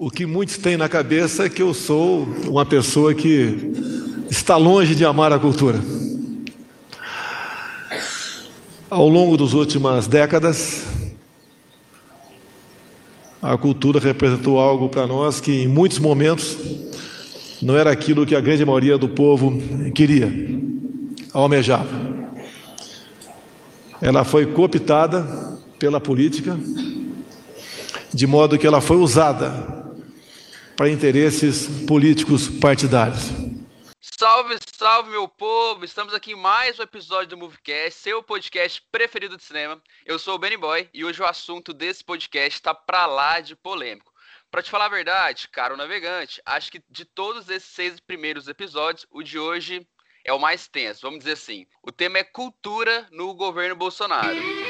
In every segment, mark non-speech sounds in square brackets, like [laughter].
O que muitos têm na cabeça é que eu sou uma pessoa que está longe de amar a cultura. Ao longo das últimas décadas, a cultura representou algo para nós que, em muitos momentos, não era aquilo que a grande maioria do povo queria, almejava. Ela foi cooptada pela política, de modo que ela foi usada para interesses políticos partidários. Salve, salve, meu povo! Estamos aqui em mais um episódio do Movecast, seu podcast preferido de cinema. Eu sou o Benny Boy e hoje o assunto desse podcast está pra lá de polêmico. Para te falar a verdade, caro navegante, acho que de todos esses seis primeiros episódios, o de hoje é o mais tenso, vamos dizer assim. O tema é cultura no governo Bolsonaro.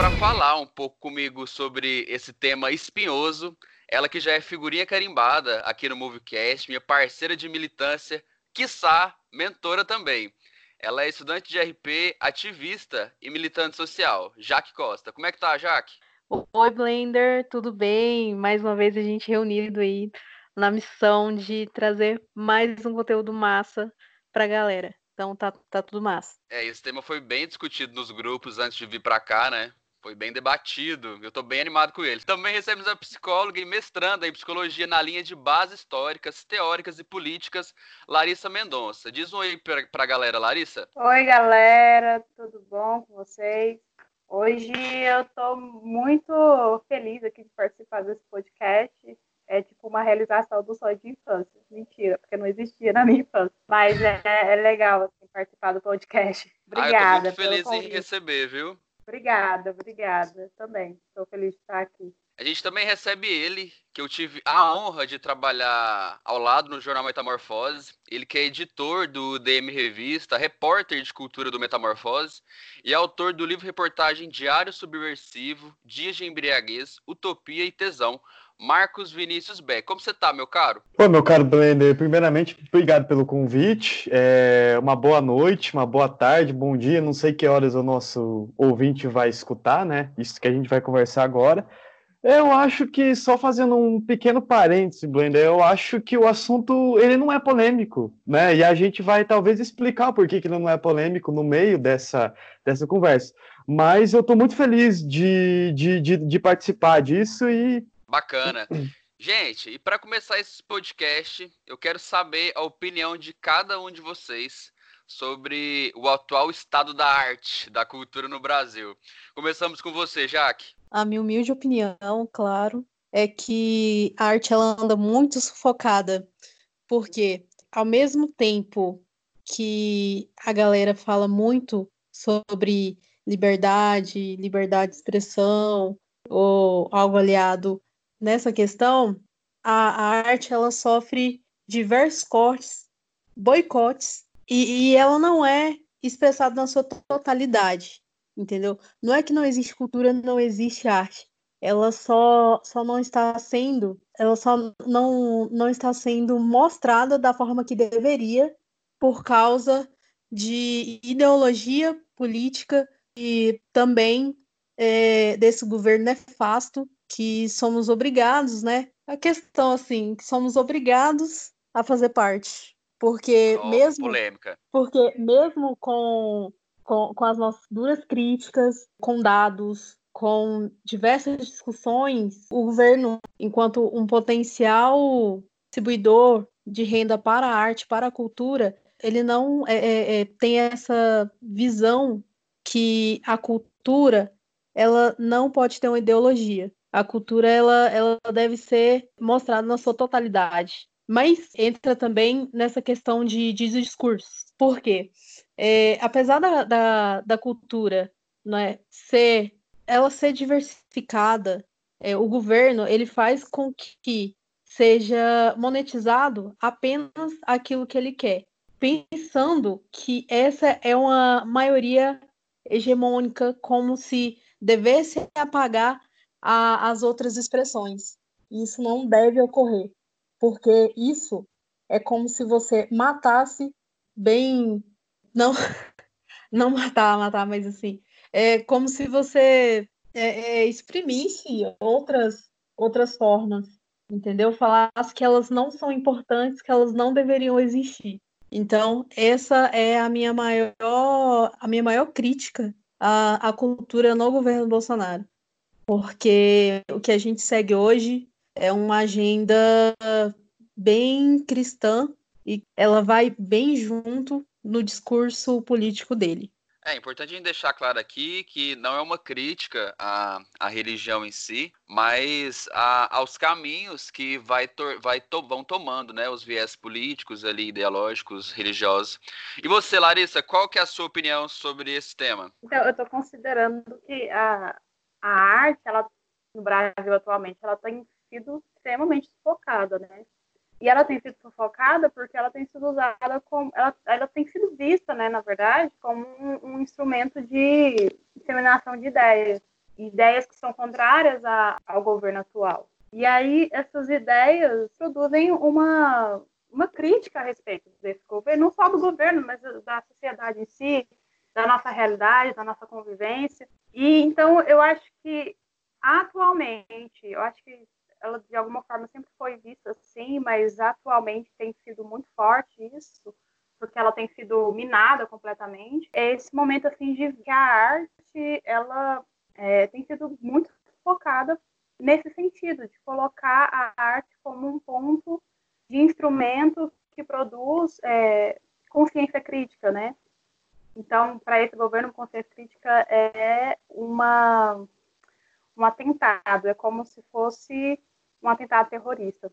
Para falar um pouco comigo sobre esse tema espinhoso. Ela que já é figurinha carimbada aqui no Movecast, minha parceira de militância, quiçá mentora também. Ela é estudante de RP, ativista e militante social. Jaque Costa. Como é que tá, Jaque? Oi, Blender, tudo bem? Mais uma vez a gente reunido aí na missão de trazer mais um conteúdo massa pra galera. Então tá, tá tudo massa. É, esse tema foi bem discutido nos grupos antes de vir para cá, né? Foi bem debatido, eu estou bem animado com ele. Também recebemos a psicóloga e mestranda em psicologia na linha de bases históricas, teóricas e políticas, Larissa Mendonça. Diz um oi para a galera, Larissa. Oi, galera, tudo bom com vocês? Hoje eu estou muito feliz aqui de participar desse podcast. É tipo uma realização do sonho de infância. Mentira, porque não existia na minha infância. Mas é, é legal assim, participar do podcast. Obrigada. Ah, eu tô muito feliz em receber, viu? Obrigada, obrigada. Também estou feliz de estar aqui. A gente também recebe ele, que eu tive a honra de trabalhar ao lado no jornal Metamorfose. Ele que é editor do DM Revista, repórter de cultura do Metamorfose e autor do livro-reportagem Diário Subversivo, Dias de Embriaguez, Utopia e Tesão, Marcos Vinícius Beck. Como você tá, meu caro? Oi, meu caro Blender. Primeiramente, obrigado pelo convite. É uma boa noite, uma boa tarde, bom dia. Não sei que horas o nosso ouvinte vai escutar, né? Isso que a gente vai conversar agora. Eu acho que, só fazendo um pequeno parêntese, Blender, eu acho que o assunto ele não é polêmico, né? E a gente vai talvez explicar por que, que ele não é polêmico no meio dessa, dessa conversa. Mas eu estou muito feliz de, de, de, de participar disso e Bacana. Gente, e para começar esse podcast, eu quero saber a opinião de cada um de vocês sobre o atual estado da arte, da cultura no Brasil. Começamos com você, Jaque. A minha humilde opinião, claro, é que a arte ela anda muito sufocada, porque ao mesmo tempo que a galera fala muito sobre liberdade, liberdade de expressão, ou algo aliado nessa questão, a, a arte ela sofre diversos cortes, boicotes, e, e ela não é expressada na sua totalidade, entendeu? Não é que não existe cultura, não existe arte. Ela só, só não está sendo, ela só não, não está sendo mostrada da forma que deveria por causa de ideologia política e também é, desse governo nefasto que somos obrigados, né? A questão assim, que somos obrigados a fazer parte, porque oh, mesmo polêmica. porque mesmo com, com com as nossas duras críticas, com dados, com diversas discussões, o governo, enquanto um potencial distribuidor de renda para a arte, para a cultura, ele não é, é, é, tem essa visão que a cultura ela não pode ter uma ideologia a cultura ela, ela deve ser mostrada na sua totalidade. Mas entra também nessa questão de, de discurso. Por quê? É, apesar da, da, da cultura né, ser, ela ser diversificada, é, o governo ele faz com que seja monetizado apenas aquilo que ele quer, pensando que essa é uma maioria hegemônica, como se devesse apagar a, as outras expressões. Isso não deve ocorrer, porque isso é como se você matasse bem. Não, [laughs] não matar, matar, mas assim. É como se você é, é, exprimisse outras, outras formas, entendeu? Falasse que elas não são importantes, que elas não deveriam existir. Então, essa é a minha maior, a minha maior crítica à, à cultura no governo Bolsonaro. Porque o que a gente segue hoje é uma agenda bem cristã e ela vai bem junto no discurso político dele. É importante a gente deixar claro aqui que não é uma crítica à, à religião em si, mas a, aos caminhos que vai, tor, vai to, vão tomando, né, os viés políticos ali, ideológicos, religiosos. E você, Larissa, qual que é a sua opinião sobre esse tema? Então, eu estou considerando que a, a arte, ela, no Brasil atualmente, ela tem sido extremamente focada, né? E ela tem sido sufocada porque ela tem sido usada como. Ela, ela tem sido vista, né, na verdade, como um, um instrumento de disseminação de ideias. Ideias que são contrárias a, ao governo atual. E aí, essas ideias produzem uma, uma crítica a respeito desse governo, não só do governo, mas da sociedade em si, da nossa realidade, da nossa convivência. E então, eu acho que, atualmente, eu acho que ela de alguma forma sempre foi vista assim, mas atualmente tem sido muito forte isso, porque ela tem sido minada completamente. É esse momento assim de que a arte ela é, tem sido muito focada nesse sentido de colocar a arte como um ponto de instrumento que produz é, consciência crítica, né? Então, para esse governo, consciência crítica é uma um atentado, é como se fosse um atentado terrorista.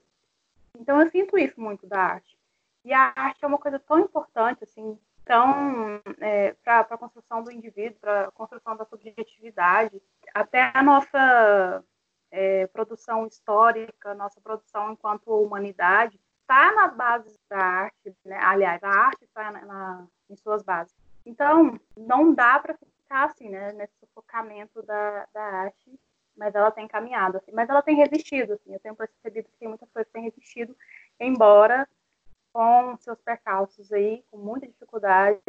Então eu sinto isso muito da arte. E a arte é uma coisa tão importante, assim, tão é, para a construção do indivíduo, para a construção da subjetividade, até a nossa é, produção histórica, nossa produção enquanto humanidade, está na base da arte, né? aliás, a arte está na, na, em suas bases. Então, não dá para ficar assim, né, nesse sufocamento da, da arte mas ela tem caminhado, assim, mas ela tem resistido, assim, eu tenho percebido que tem muitas coisas que têm resistido, embora com seus percalços aí, com muita dificuldade,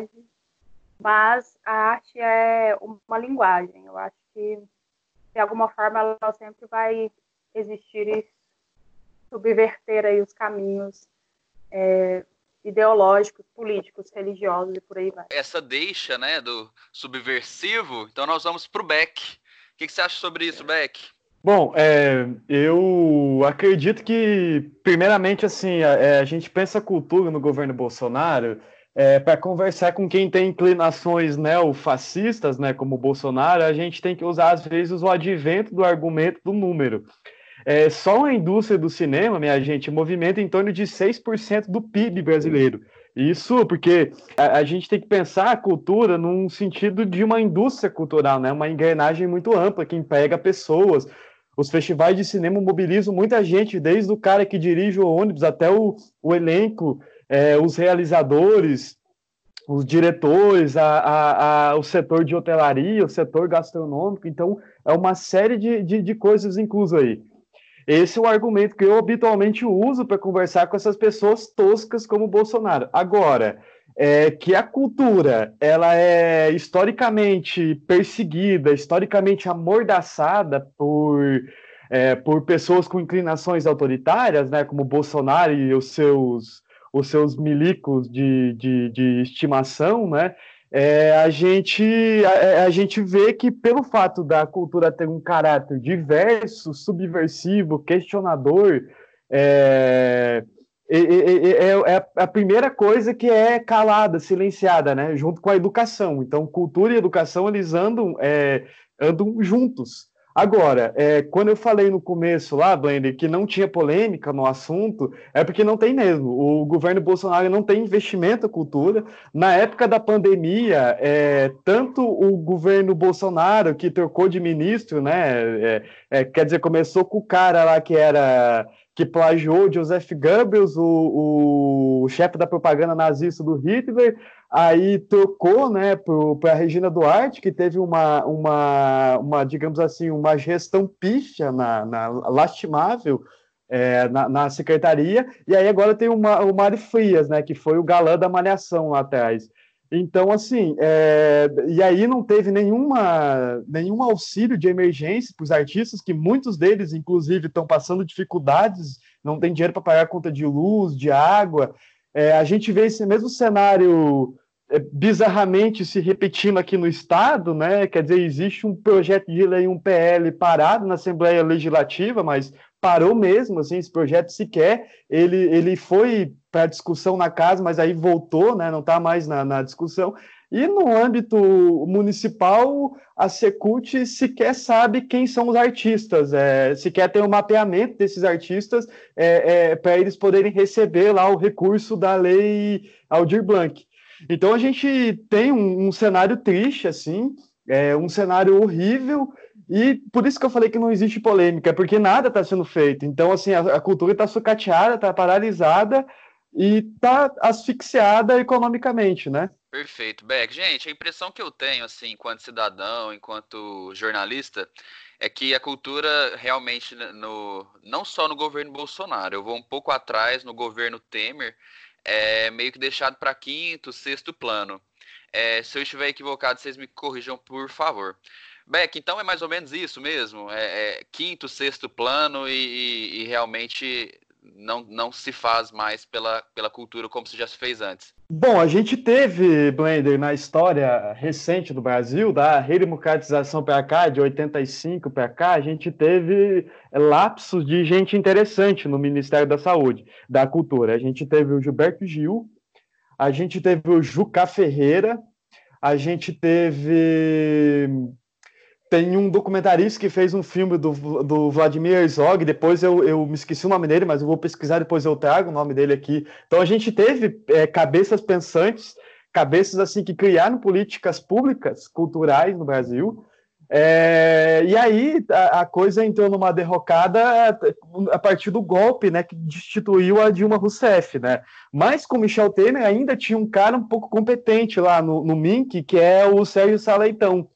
mas a arte é uma linguagem, eu acho que de alguma forma ela sempre vai existir e subverter aí os caminhos é, ideológicos, políticos, religiosos e por aí vai. Essa deixa, né, do subversivo, então nós vamos para o Beck, que, que você acha sobre isso, Beck? Bom, é, eu acredito que, primeiramente, assim, a, é, a gente pensa cultura no governo Bolsonaro é, para conversar com quem tem inclinações neofascistas, né, como o Bolsonaro, a gente tem que usar, às vezes, o advento do argumento do número. É, só a indústria do cinema, minha gente, movimenta em torno de 6% do PIB brasileiro. Isso porque a, a, gente tem que pensar a cultura num sentido de uma indústria cultural, né? Uma engrenagem muito ampla que emprega pessoas. Os festivais de cinema mobilizam muita gente, desde o cara que dirige o ônibus até o, o elenco, é, os realizadores, os diretores, a, a, a, o setor de hotelaria, o setor gastronômico. Então, é uma série de, de, de coisas inclusas aí. Esse é o argumento que eu habitualmente uso para conversar com essas pessoas toscas como o Bolsonaro. Agora, é que a cultura ela é historicamente perseguida, historicamente amordaçada por, é, por pessoas com inclinações autoritárias, né, como Bolsonaro e os seus, os seus milicos de, de, de estimação, né, é, a, gente, a, a, gente vê que, pelo fato da cultura ter um caráter diverso, subversivo, questionador, é, é, é, é, a primeira coisa que é calada, silenciada, né? junto com a educação. Então, cultura e educação eles andam, andam juntos. Agora, é, quando eu falei no começo lá, Blender, que não tinha polêmica no assunto, é porque não tem mesmo. O governo Bolsonaro não tem investimento em cultura. Na época da pandemia, é, tanto o governo Bolsonaro, que trocou de ministro, né? É, é quer dizer, começou com o cara lá que era que plagiou Joseph Goebbels, o, o chefe da propaganda nazista do Hitler, aí trocou né, para a Regina Duarte, que teve uma, uma, uma, digamos assim, uma gestão pífia, na, na lastimável, é, na, na, secretaria, e aí agora tem uma, o Mário Frias, né, que foi o galã da malhação lá atrás. Então, assim, é, e aí não teve nenhuma, nenhum auxílio de emergência para os artistas, que muitos deles, inclusive, estão passando dificuldades, não tem dinheiro para pagar conta de luz, de água. É, a gente vê esse mesmo cenário é, bizarramente se repetindo aqui no Estado, né? Quer dizer, existe um projeto de lei, um PL parado na Assembleia Legislativa, mas parou mesmo, assim, esse projeto sequer, ele, ele foi para discussão na casa, mas aí voltou, né, não está mais na, na, discussão, e no âmbito municipal, a Secult sequer sabe quem são os artistas, é, sequer tem o um mapeamento desses artistas é, é, para eles poderem receber lá o recurso da lei Aldir Blanc. Então a gente tem um, um cenário triste, assim, é, um cenário horrível, e por isso que eu falei que não existe polêmica, porque nada está sendo feito. Então, assim, a, a cultura está sucateada, está paralisada e está asfixiada economicamente, né? Perfeito, Beck. Gente, a impressão que eu tenho, assim, enquanto cidadão, enquanto jornalista, é que a cultura realmente, no, não só no governo Bolsonaro, eu vou um pouco atrás no governo Temer, é meio que deixado para quinto, sexto plano. É, se eu estiver equivocado, vocês me corrijam, por favor. Beck, então é mais ou menos isso mesmo? É, é quinto, sexto plano e, e, e, realmente não, não se faz mais pela, pela cultura como se já se fez antes. Bom, a gente teve, Blender, na história recente do Brasil, da redemocratização para cá, de 85 para cá, a gente teve lapsos de gente interessante no Ministério da Saúde, da Cultura. A gente teve o Gilberto Gil, a gente teve o Juca Ferreira, a gente teve tem um documentarista que fez um filme do, do Vladimir Herzog, depois eu, eu me esqueci o nome dele, mas eu vou pesquisar, depois eu trago o nome dele aqui. Então a gente teve é, cabeças pensantes, cabeças assim que criaram políticas públicas, culturais no Brasil, é, e aí a, a, coisa entrou numa derrocada a partir do golpe, né, que destituiu a Dilma Rousseff, né? Mas com Michel Temer ainda tinha um cara um pouco competente lá no, no MINC, que é o Sérgio Saleitão.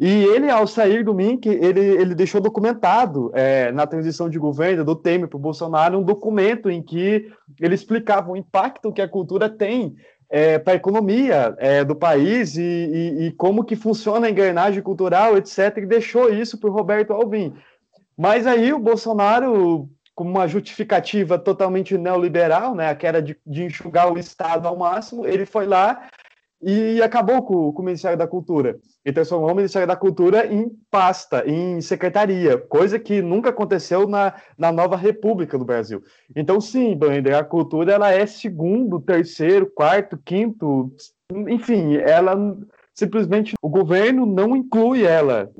E ele, ao sair do MINC, ele, ele deixou documentado é, na transição de governo do Temer para o Bolsonaro um documento em que ele explicava o impacto que a cultura tem é, para a economia é, do país e, e, e, como que funciona a engrenagem cultural, etc. E deixou isso para o Roberto Alvim. Mas aí o Bolsonaro, com uma justificativa totalmente neoliberal, né, que era de, de enxugar o Estado ao máximo, ele foi lá e acabou com, com, o Ministério da Cultura e transformou o Ministério da Cultura em pasta, em secretaria, coisa que nunca aconteceu na, na nova República do Brasil. Então, sim, Blender, a cultura ela é segundo, terceiro, quarto, quinto, enfim, ela simplesmente o governo não inclui ela,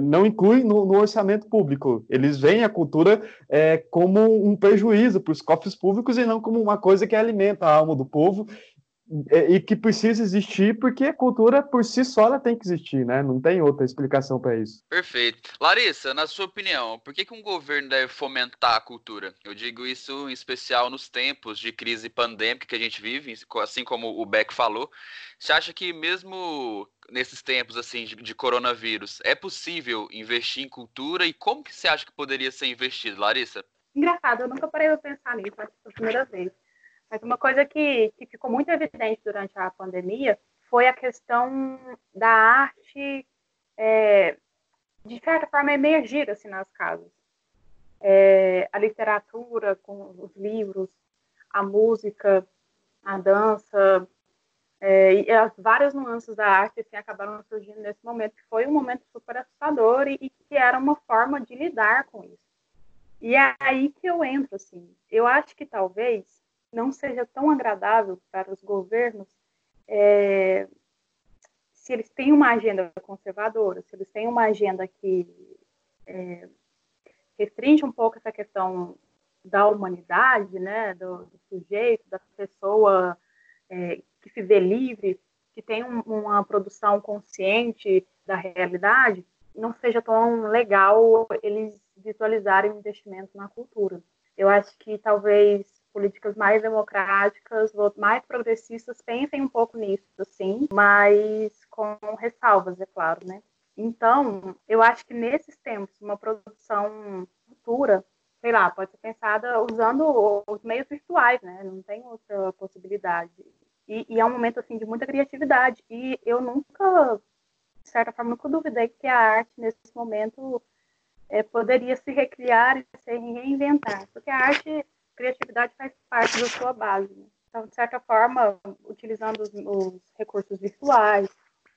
não inclui no, no orçamento público. Eles veem a cultura é, como um prejuízo para os cofres públicos e não como uma coisa que alimenta a alma do povo é, e que precisa existir porque a cultura por si só ela tem que existir, né? Não tem outra explicação para isso. Perfeito. Larissa, na sua opinião, por que, que um governo deve fomentar a cultura? Eu digo isso em especial nos tempos de crise pandêmica que a gente vive, assim como o Beck falou. Você acha que mesmo nesses tempos assim de, de coronavírus é possível investir em cultura e como que você acha que poderia ser investido, Larissa? Engraçado, eu nunca parei de pensar nisso, acho que foi a primeira vez. Mas uma coisa que, que ficou muito evidente durante a pandemia foi a questão da arte, é, de certa forma, emergir assim, nas casas. É, a literatura, com os livros, a música, a dança, é, e as várias nuances da arte assim, acabaram surgindo nesse momento, que foi um momento super assustador e, e que era uma forma de lidar com isso. E é aí que eu entro, assim. Eu acho que talvez não seja tão agradável para os governos é, se eles têm uma agenda conservadora, se eles têm uma agenda que é, restringe um pouco essa questão da humanidade, né, do, do sujeito, da pessoa é, que se vê livre, que tem um, uma produção consciente da realidade, não seja tão legal eles visualizarem o investimento na cultura. Eu acho que talvez políticas mais democráticas, mais progressistas pensem um pouco nisso, sim, mas com ressalvas, é claro, né? Então, eu acho que nesses tempos, uma produção futura, sei lá, pode ser pensada usando os meios virtuais, né? Não tem outra possibilidade. E, e, é um momento assim de muita criatividade. E eu nunca, de certa forma, nunca duvidei que a arte nesse momento é, poderia se recriar e se reinventar, porque a arte, criatividade faz parte da sua base. Né? Então, de certa forma, utilizando os, os recursos virtuais,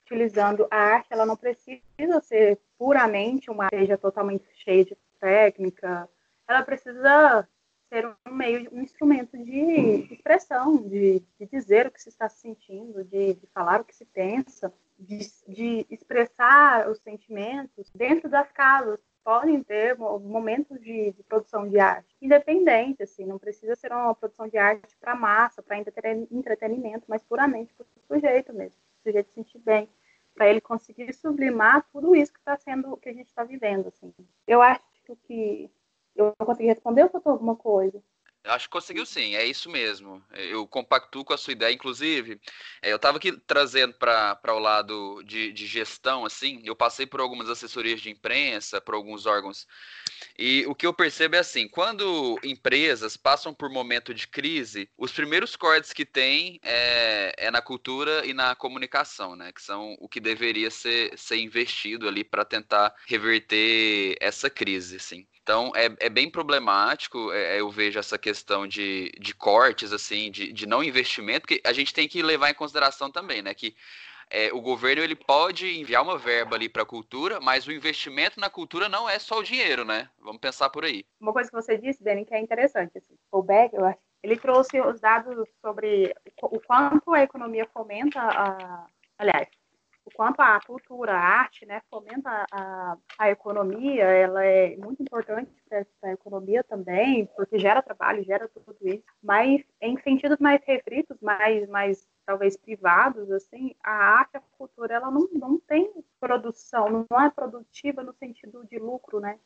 utilizando a arte, ela não precisa ser puramente uma seja totalmente cheia de técnica, ela precisa ser um meio, um instrumento de expressão, de, de dizer o que se está sentindo, de, de falar o que se pensa, de, de, expressar os sentimentos dentro das casas. Podem ter momentos de, de, produção de arte independente, assim, não precisa ser uma produção de arte para massa, para entretenimento, mas puramente para o sujeito mesmo, o sujeito se sentir bem, para ele conseguir sublimar tudo isso que está sendo, que a gente está vivendo, assim. Eu acho que eu consegui responder ou faltou alguma coisa? Acho que conseguiu sim, é isso mesmo. Eu compactuo com a sua ideia. Inclusive, é, eu estava aqui trazendo para o lado de, de, gestão, assim, eu passei por algumas assessorias de imprensa, por alguns órgãos, e o que eu percebo é assim: quando empresas passam por momento de crise, os primeiros cortes que tem é, é na cultura e na comunicação, né? Que são o que deveria ser, ser investido ali para tentar reverter essa crise, assim. Então é, é bem problemático, é, eu vejo essa questão de, de cortes, assim, de, de não investimento, porque a gente tem que levar em consideração também, né? Que é, o governo ele pode enviar uma verba ali para a cultura, mas o investimento na cultura não é só o dinheiro, né? Vamos pensar por aí. Uma coisa que você disse, Dani, que é interessante, assim, o Beck, ele trouxe os dados sobre o quanto a economia fomenta a, aliás, o quanto a cultura, a arte, né, fomenta a, a economia, ela é muito importante para a economia também, porque gera trabalho, gera tudo isso, mas em sentidos mais restritos, mais, mais talvez privados, assim, a arte, a cultura, ela não, não tem produção, não é produtiva no sentido de lucro, né?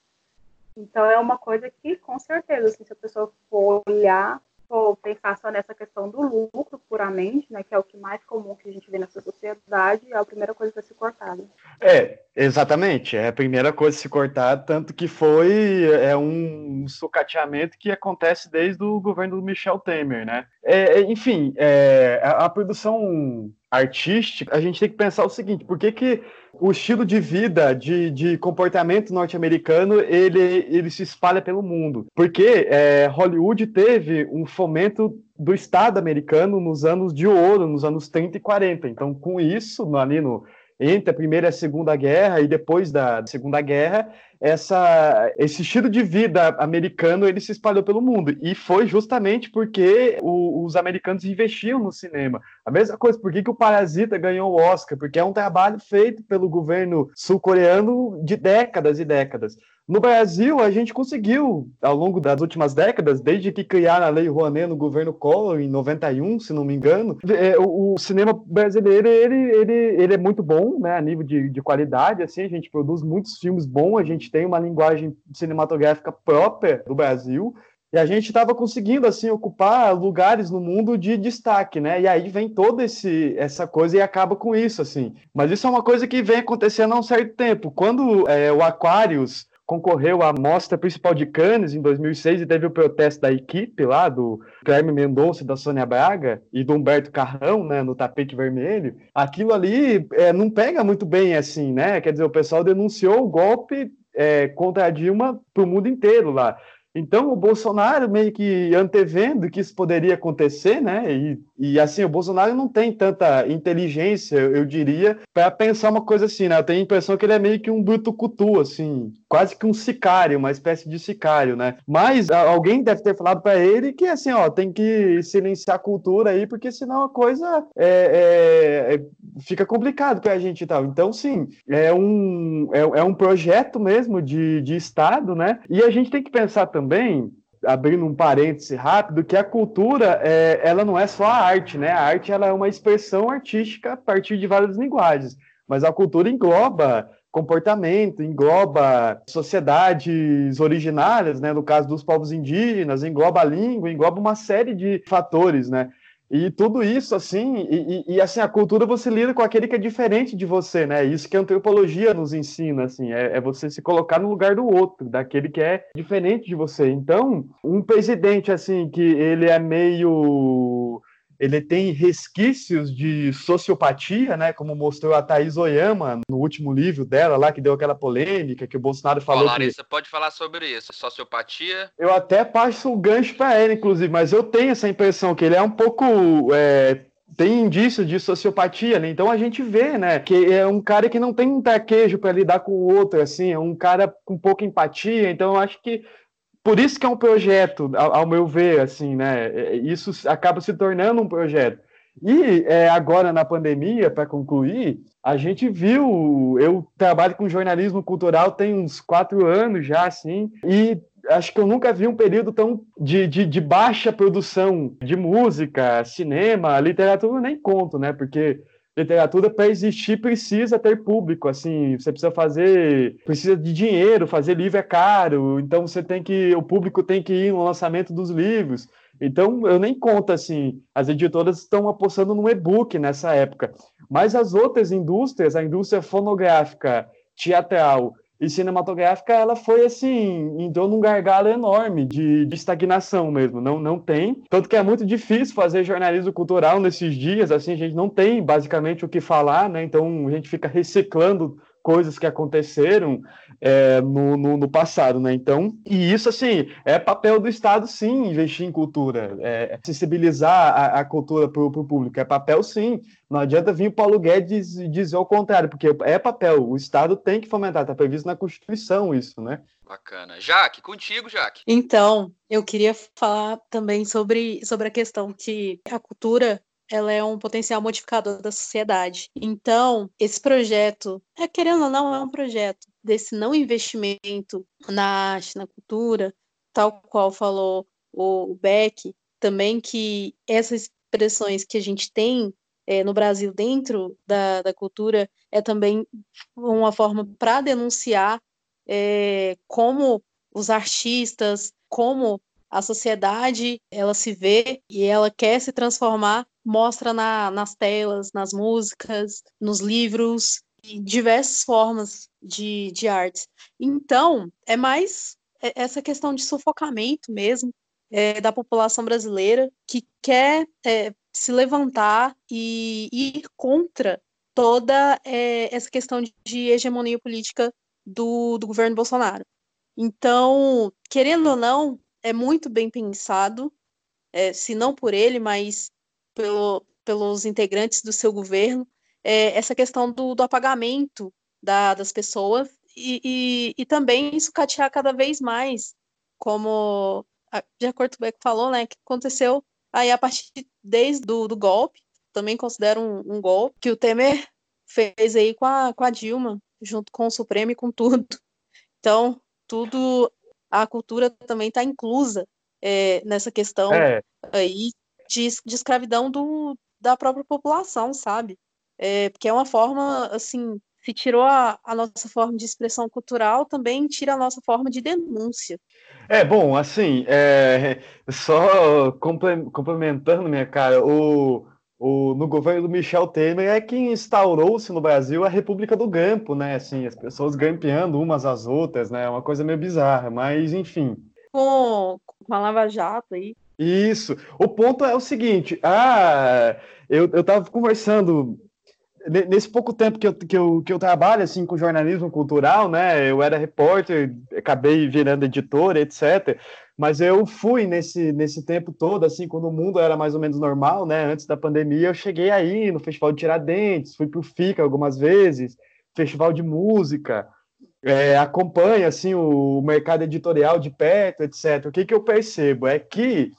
Então é uma coisa que, com certeza, assim, se a pessoa for olhar for pensar só nessa questão do lucro puramente, né, que é o que mais comum que a gente vê nessa sociedade, é a primeira coisa que vai se cortar. Né? É, exatamente. É a primeira coisa a se cortar, tanto que foi é um sucateamento que acontece desde o governo do Michel Temer, né? É, é enfim, é, a, a produção artística, a gente tem que pensar o seguinte: por que, que o estilo de vida, de, de comportamento norte-americano, ele, ele se espalha pelo mundo? Porque é, Hollywood teve um fomento do Estado americano nos anos de ouro, nos anos 30 e 40. Então, com isso, ali no, entre a Primeira e a Segunda Guerra e depois da Segunda Guerra, essa, esse estilo de vida americano ele se espalhou pelo mundo e foi justamente porque o, os americanos investiam no cinema. A mesma coisa, por que, que o Parasita ganhou o Oscar? Porque é um trabalho feito pelo governo sul-coreano de décadas e décadas. No Brasil, a gente conseguiu, ao longo das últimas décadas, desde que criaram a Lei Rouanet no governo Collor, em 91, se não me engano, é, o, o, cinema brasileiro ele, ele, ele é muito bom, né, a nível de, de qualidade, assim, a gente produz muitos filmes bons, a gente tem uma linguagem cinematográfica própria do Brasil, e a gente estava conseguindo assim ocupar lugares no mundo de destaque, né? E aí vem toda esse, essa coisa e acaba com isso, assim. Mas isso é uma coisa que vem acontecendo há um certo tempo. Quando é, o Aquarius concorreu à mostra principal de Cannes em 2006 e teve o protesto da equipe lá, do Guilherme Mendonça da Sônia Braga e do Humberto Carrão, né, no tapete vermelho, aquilo ali é, não pega muito bem assim, né? Quer dizer, o pessoal denunciou o golpe é, contra a Dilma para o mundo inteiro lá. Então, o Bolsonaro meio que antevendo que isso poderia acontecer, né? E, e assim, o Bolsonaro não tem tanta inteligência, eu diria, para pensar uma coisa assim, né? Eu tenho a impressão que ele é meio que um bruto-cutu, assim, quase que um sicário, uma espécie de sicário, né? Mas alguém deve ter falado para ele que, assim, ó, tem que silenciar a cultura aí, porque senão a coisa é, é, é, fica complicado para a gente e tal. Então, sim, é um, é, é um projeto mesmo de, de Estado, né? E a gente tem que pensar também abrindo um parêntese rápido, que a cultura, é, ela não é só a arte, né? A arte ela é uma expressão artística a partir de várias linguagens, mas a cultura engloba comportamento, engloba sociedades originárias, né? No caso dos povos indígenas, engloba a língua, engloba uma série de fatores, né? E tudo isso, assim, e, e, assim, a cultura você lida com aquele que é diferente de você, né? Isso que a antropologia nos ensina, assim, é, é, você se colocar no lugar do outro, daquele que é diferente de você. Então, um presidente, assim, que ele é meio ele tem resquícios de sociopatia, né, como mostrou a Thaís Oyama no último livro dela lá, que deu aquela polêmica, que o Bolsonaro falou Ó, Larissa, que... pode falar sobre isso, sociopatia? Eu até passo o gancho para ele, inclusive, mas eu tenho essa impressão que ele é um pouco... É, tem indício de sociopatia, né? Então a gente vê, né, que é um cara que não tem um traquejo para lidar com o outro, assim, é um cara com pouca empatia. Então eu acho que por isso que é um projeto, ao, meu ver, assim, né? É, isso acaba se tornando um projeto. E é, agora na pandemia, para concluir, a gente viu. Eu trabalho com jornalismo cultural tem uns quatro anos já, assim, e acho que eu nunca vi um período tão de, de, de baixa produção de música, cinema, literatura, nem conto, né? Porque literatura para existir precisa ter público, assim, você precisa fazer, precisa de dinheiro, fazer livro é caro, então você tem que, o público tem que ir no lançamento dos livros. Então, eu nem conto assim, as editoras estão apostando no e-book nessa época, mas as outras indústrias, a indústria fonográfica, teatral e cinematográfica, ela foi assim, entrou num gargalo enorme de, de, estagnação mesmo, não, não tem. Tanto que é muito difícil fazer jornalismo cultural nesses dias, assim, a gente não tem basicamente o que falar, né? Então a gente fica reciclando coisas que aconteceram é, no, no, no, passado, né? Então, e isso, assim, é papel do Estado, sim, investir em cultura, é, sensibilizar a, a cultura para o público, é papel, sim. Não adianta vir o Paulo Guedes dizer o contrário, porque é papel, o Estado tem que fomentar, está previsto na Constituição isso, né? Bacana. Jaque, contigo, Jaque. Então, eu queria falar também sobre, sobre a questão que a cultura ela é um potencial modificador da sociedade. Então, esse projeto, é querendo ou não, é um projeto desse não investimento na arte, na cultura, tal qual falou o Beck, também que essas expressões que a gente tem é, no Brasil dentro da, da cultura é também uma forma para denunciar é, como os artistas, como a sociedade ela se vê e ela quer se transformar mostra na, nas telas, nas músicas, nos livros, e diversas formas de, de arte. Então, é mais essa questão de sufocamento mesmo é, da população brasileira que quer é, se levantar e ir contra toda é, essa questão de, de hegemonia política do, do governo Bolsonaro. Então, querendo ou não, é muito bem pensado, é, se não por ele, mas pelo, pelos integrantes do seu governo é, essa questão do, do apagamento da, das pessoas e, e, e, também sucatear cada vez mais, como a, de acordo com o que falou, né, que aconteceu aí a partir desde do, do golpe, também considero um, um, golpe, que o Temer fez aí com a, com a Dilma, junto com o Supremo e com tudo. Então, tudo, a cultura também está inclusa é, nessa questão é. aí de, de escravidão do, da própria população, sabe? É, porque é uma forma, assim, se tirou a, a, nossa forma de expressão cultural, também tira a nossa forma de denúncia. É, bom, assim, é, só complementando, minha cara, o, o, no governo do Michel Temer é que instaurou-se no Brasil a República do Gampo, né, assim, as pessoas grampeando umas às outras, né, é uma coisa meio bizarra, mas enfim. Com, com a Lava Jato aí. Isso. O ponto é o seguinte: ah, eu, eu tava conversando nesse pouco tempo que eu, que, eu, que eu trabalho assim com jornalismo cultural, né? Eu era repórter, acabei virando editor, etc. Mas eu fui nesse, nesse tempo todo, assim, quando o mundo era mais ou menos normal, né? Antes da pandemia, eu cheguei aí no Festival de Tiradentes, fui para o FICA algumas vezes, Festival de Música, é, acompanha assim o mercado editorial de perto, etc. O que, que eu percebo é que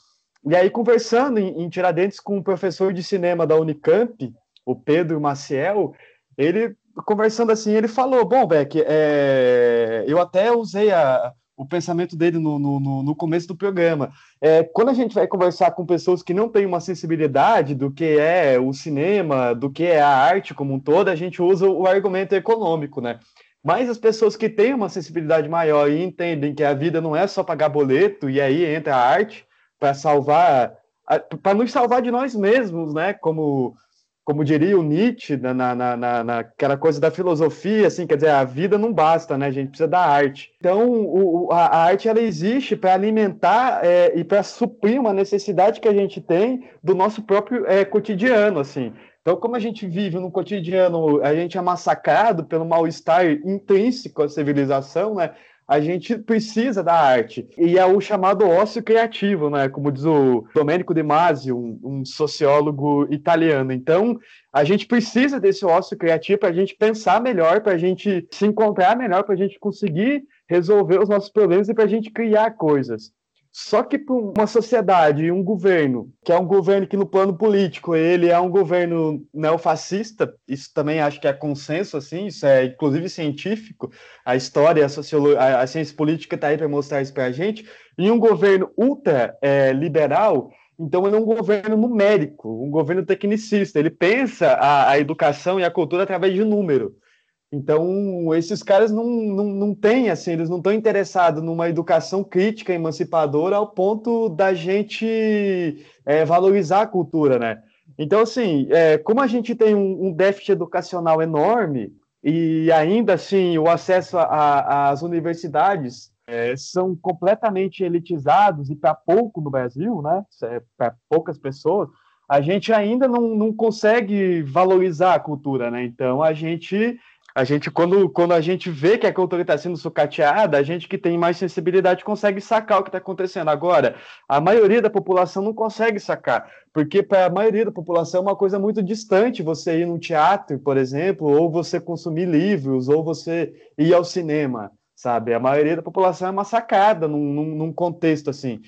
e aí, conversando em, em Tiradentes com um professor de cinema da Unicamp, o Pedro Maciel, ele, conversando assim, ele falou, bom, Beck, é, eu até usei a, o pensamento dele no, no, no, começo do programa. É, quando a gente vai conversar com pessoas que não têm uma sensibilidade do que é o cinema, do que é a arte como um todo, a gente usa o argumento econômico, né? Mas as pessoas que têm uma sensibilidade maior e entendem que a vida não é só pagar boleto, e aí entra a arte, para salvar, para nos salvar de nós mesmos, né? Como como diria o Nietzsche, na, na, na, naquela coisa da filosofia, assim, quer dizer, a vida não basta, né? A gente precisa da arte. Então, o, a, a, arte ela existe para alimentar é, e para suprir uma necessidade que a gente tem do nosso próprio é, cotidiano, assim. Então, como a gente vive no cotidiano, a gente é massacrado pelo mal-estar intrínseco à civilização, né? A gente precisa da arte. E é o chamado ócio criativo, né? Como diz o Domenico De Masi, um, um sociólogo italiano. Então, a gente precisa desse ócio criativo para a gente pensar melhor, para a gente se encontrar melhor, para a gente conseguir resolver os nossos problemas e para a gente criar coisas. Só que para uma sociedade um governo, que é um governo que no plano político ele é um governo neofascista, isso também acho que é consenso, assim, isso é inclusive científico, a história, a sociologia, a, ciência política está aí para mostrar isso para a gente, e um governo ultra é, liberal, então ele é um governo numérico, um governo tecnicista, ele pensa a, a educação e a cultura através de número. Então, esses caras não, não, não têm, assim, eles não estão interessados numa educação crítica, emancipadora, ao ponto da gente é, valorizar a cultura, né? Então, assim, é, como a gente tem um, um, déficit educacional enorme, e ainda assim o acesso às universidades é, são completamente elitizados e para pouco no Brasil, né? É para poucas pessoas, a gente ainda não, não consegue valorizar a cultura, né? Então, a gente a gente, quando, quando a gente vê que a cultura está sendo sucateada, a gente que tem mais sensibilidade consegue sacar o que está acontecendo. Agora, a maioria da população não consegue sacar, porque para a maioria da população é uma coisa muito distante você ir num teatro, por exemplo, ou você consumir livros, ou você ir ao cinema, sabe? A maioria da população é massacrada num, num, num contexto assim.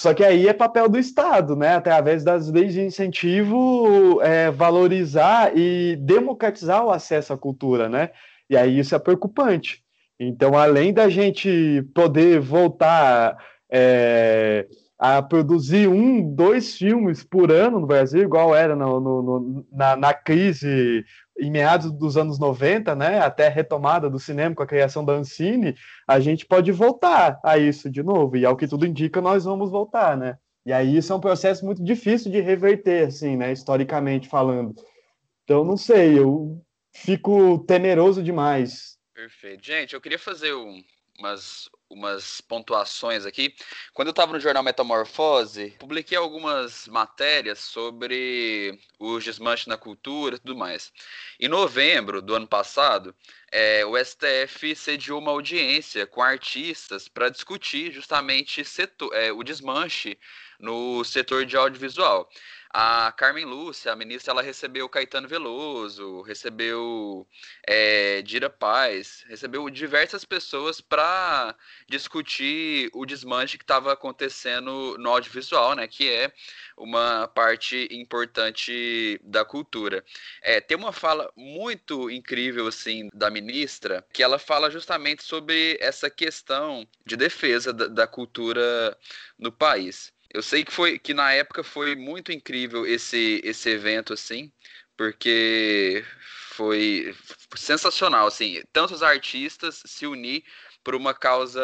Só que aí é papel do Estado, né? Através das leis de incentivo, é, valorizar e democratizar o acesso à cultura, né? E aí isso é preocupante. Então, além da gente poder voltar é, a produzir um, dois filmes por ano no Brasil, igual era no, no, no, na, na, crise em meados dos anos 90, né, até a retomada do cinema com a criação da Ancine, a gente pode voltar a isso de novo, e ao que tudo indica, nós vamos voltar, né? E aí isso é um processo muito difícil de reverter, assim, né, historicamente falando. Então, não sei, eu fico temeroso demais. Perfeito. Gente, eu queria fazer um, umas, umas pontuações aqui. Quando eu estava no jornal Metamorfose, publiquei algumas matérias sobre os desmanches na cultura e tudo mais. Em novembro do ano passado, é, o STF sediou uma audiência com artistas para discutir justamente setor, é, o desmanche no setor de audiovisual. A Carmen Lúcia, a ministra, ela recebeu Caetano Veloso, recebeu é, Dira Paz, recebeu diversas pessoas para discutir o desmanche que estava acontecendo no audiovisual, né? Que é uma parte importante da cultura. É, tem uma fala muito incrível assim da ministra que ela fala justamente sobre essa questão de defesa da, da cultura no país. Eu sei que foi que na época foi muito incrível esse esse evento assim, porque foi sensacional assim, tantos artistas se unir por uma causa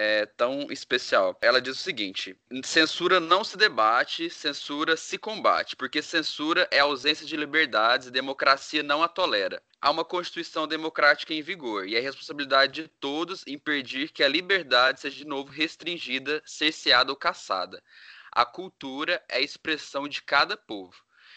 é, tão especial. Ela diz o seguinte: censura não se debate, censura se combate, porque censura é ausência de liberdades e democracia não a tolera. Há uma Constituição democrática em vigor e é responsabilidade de todos impedir que a liberdade seja de novo restringida, cerceada ou caçada. A cultura é a expressão de cada povo.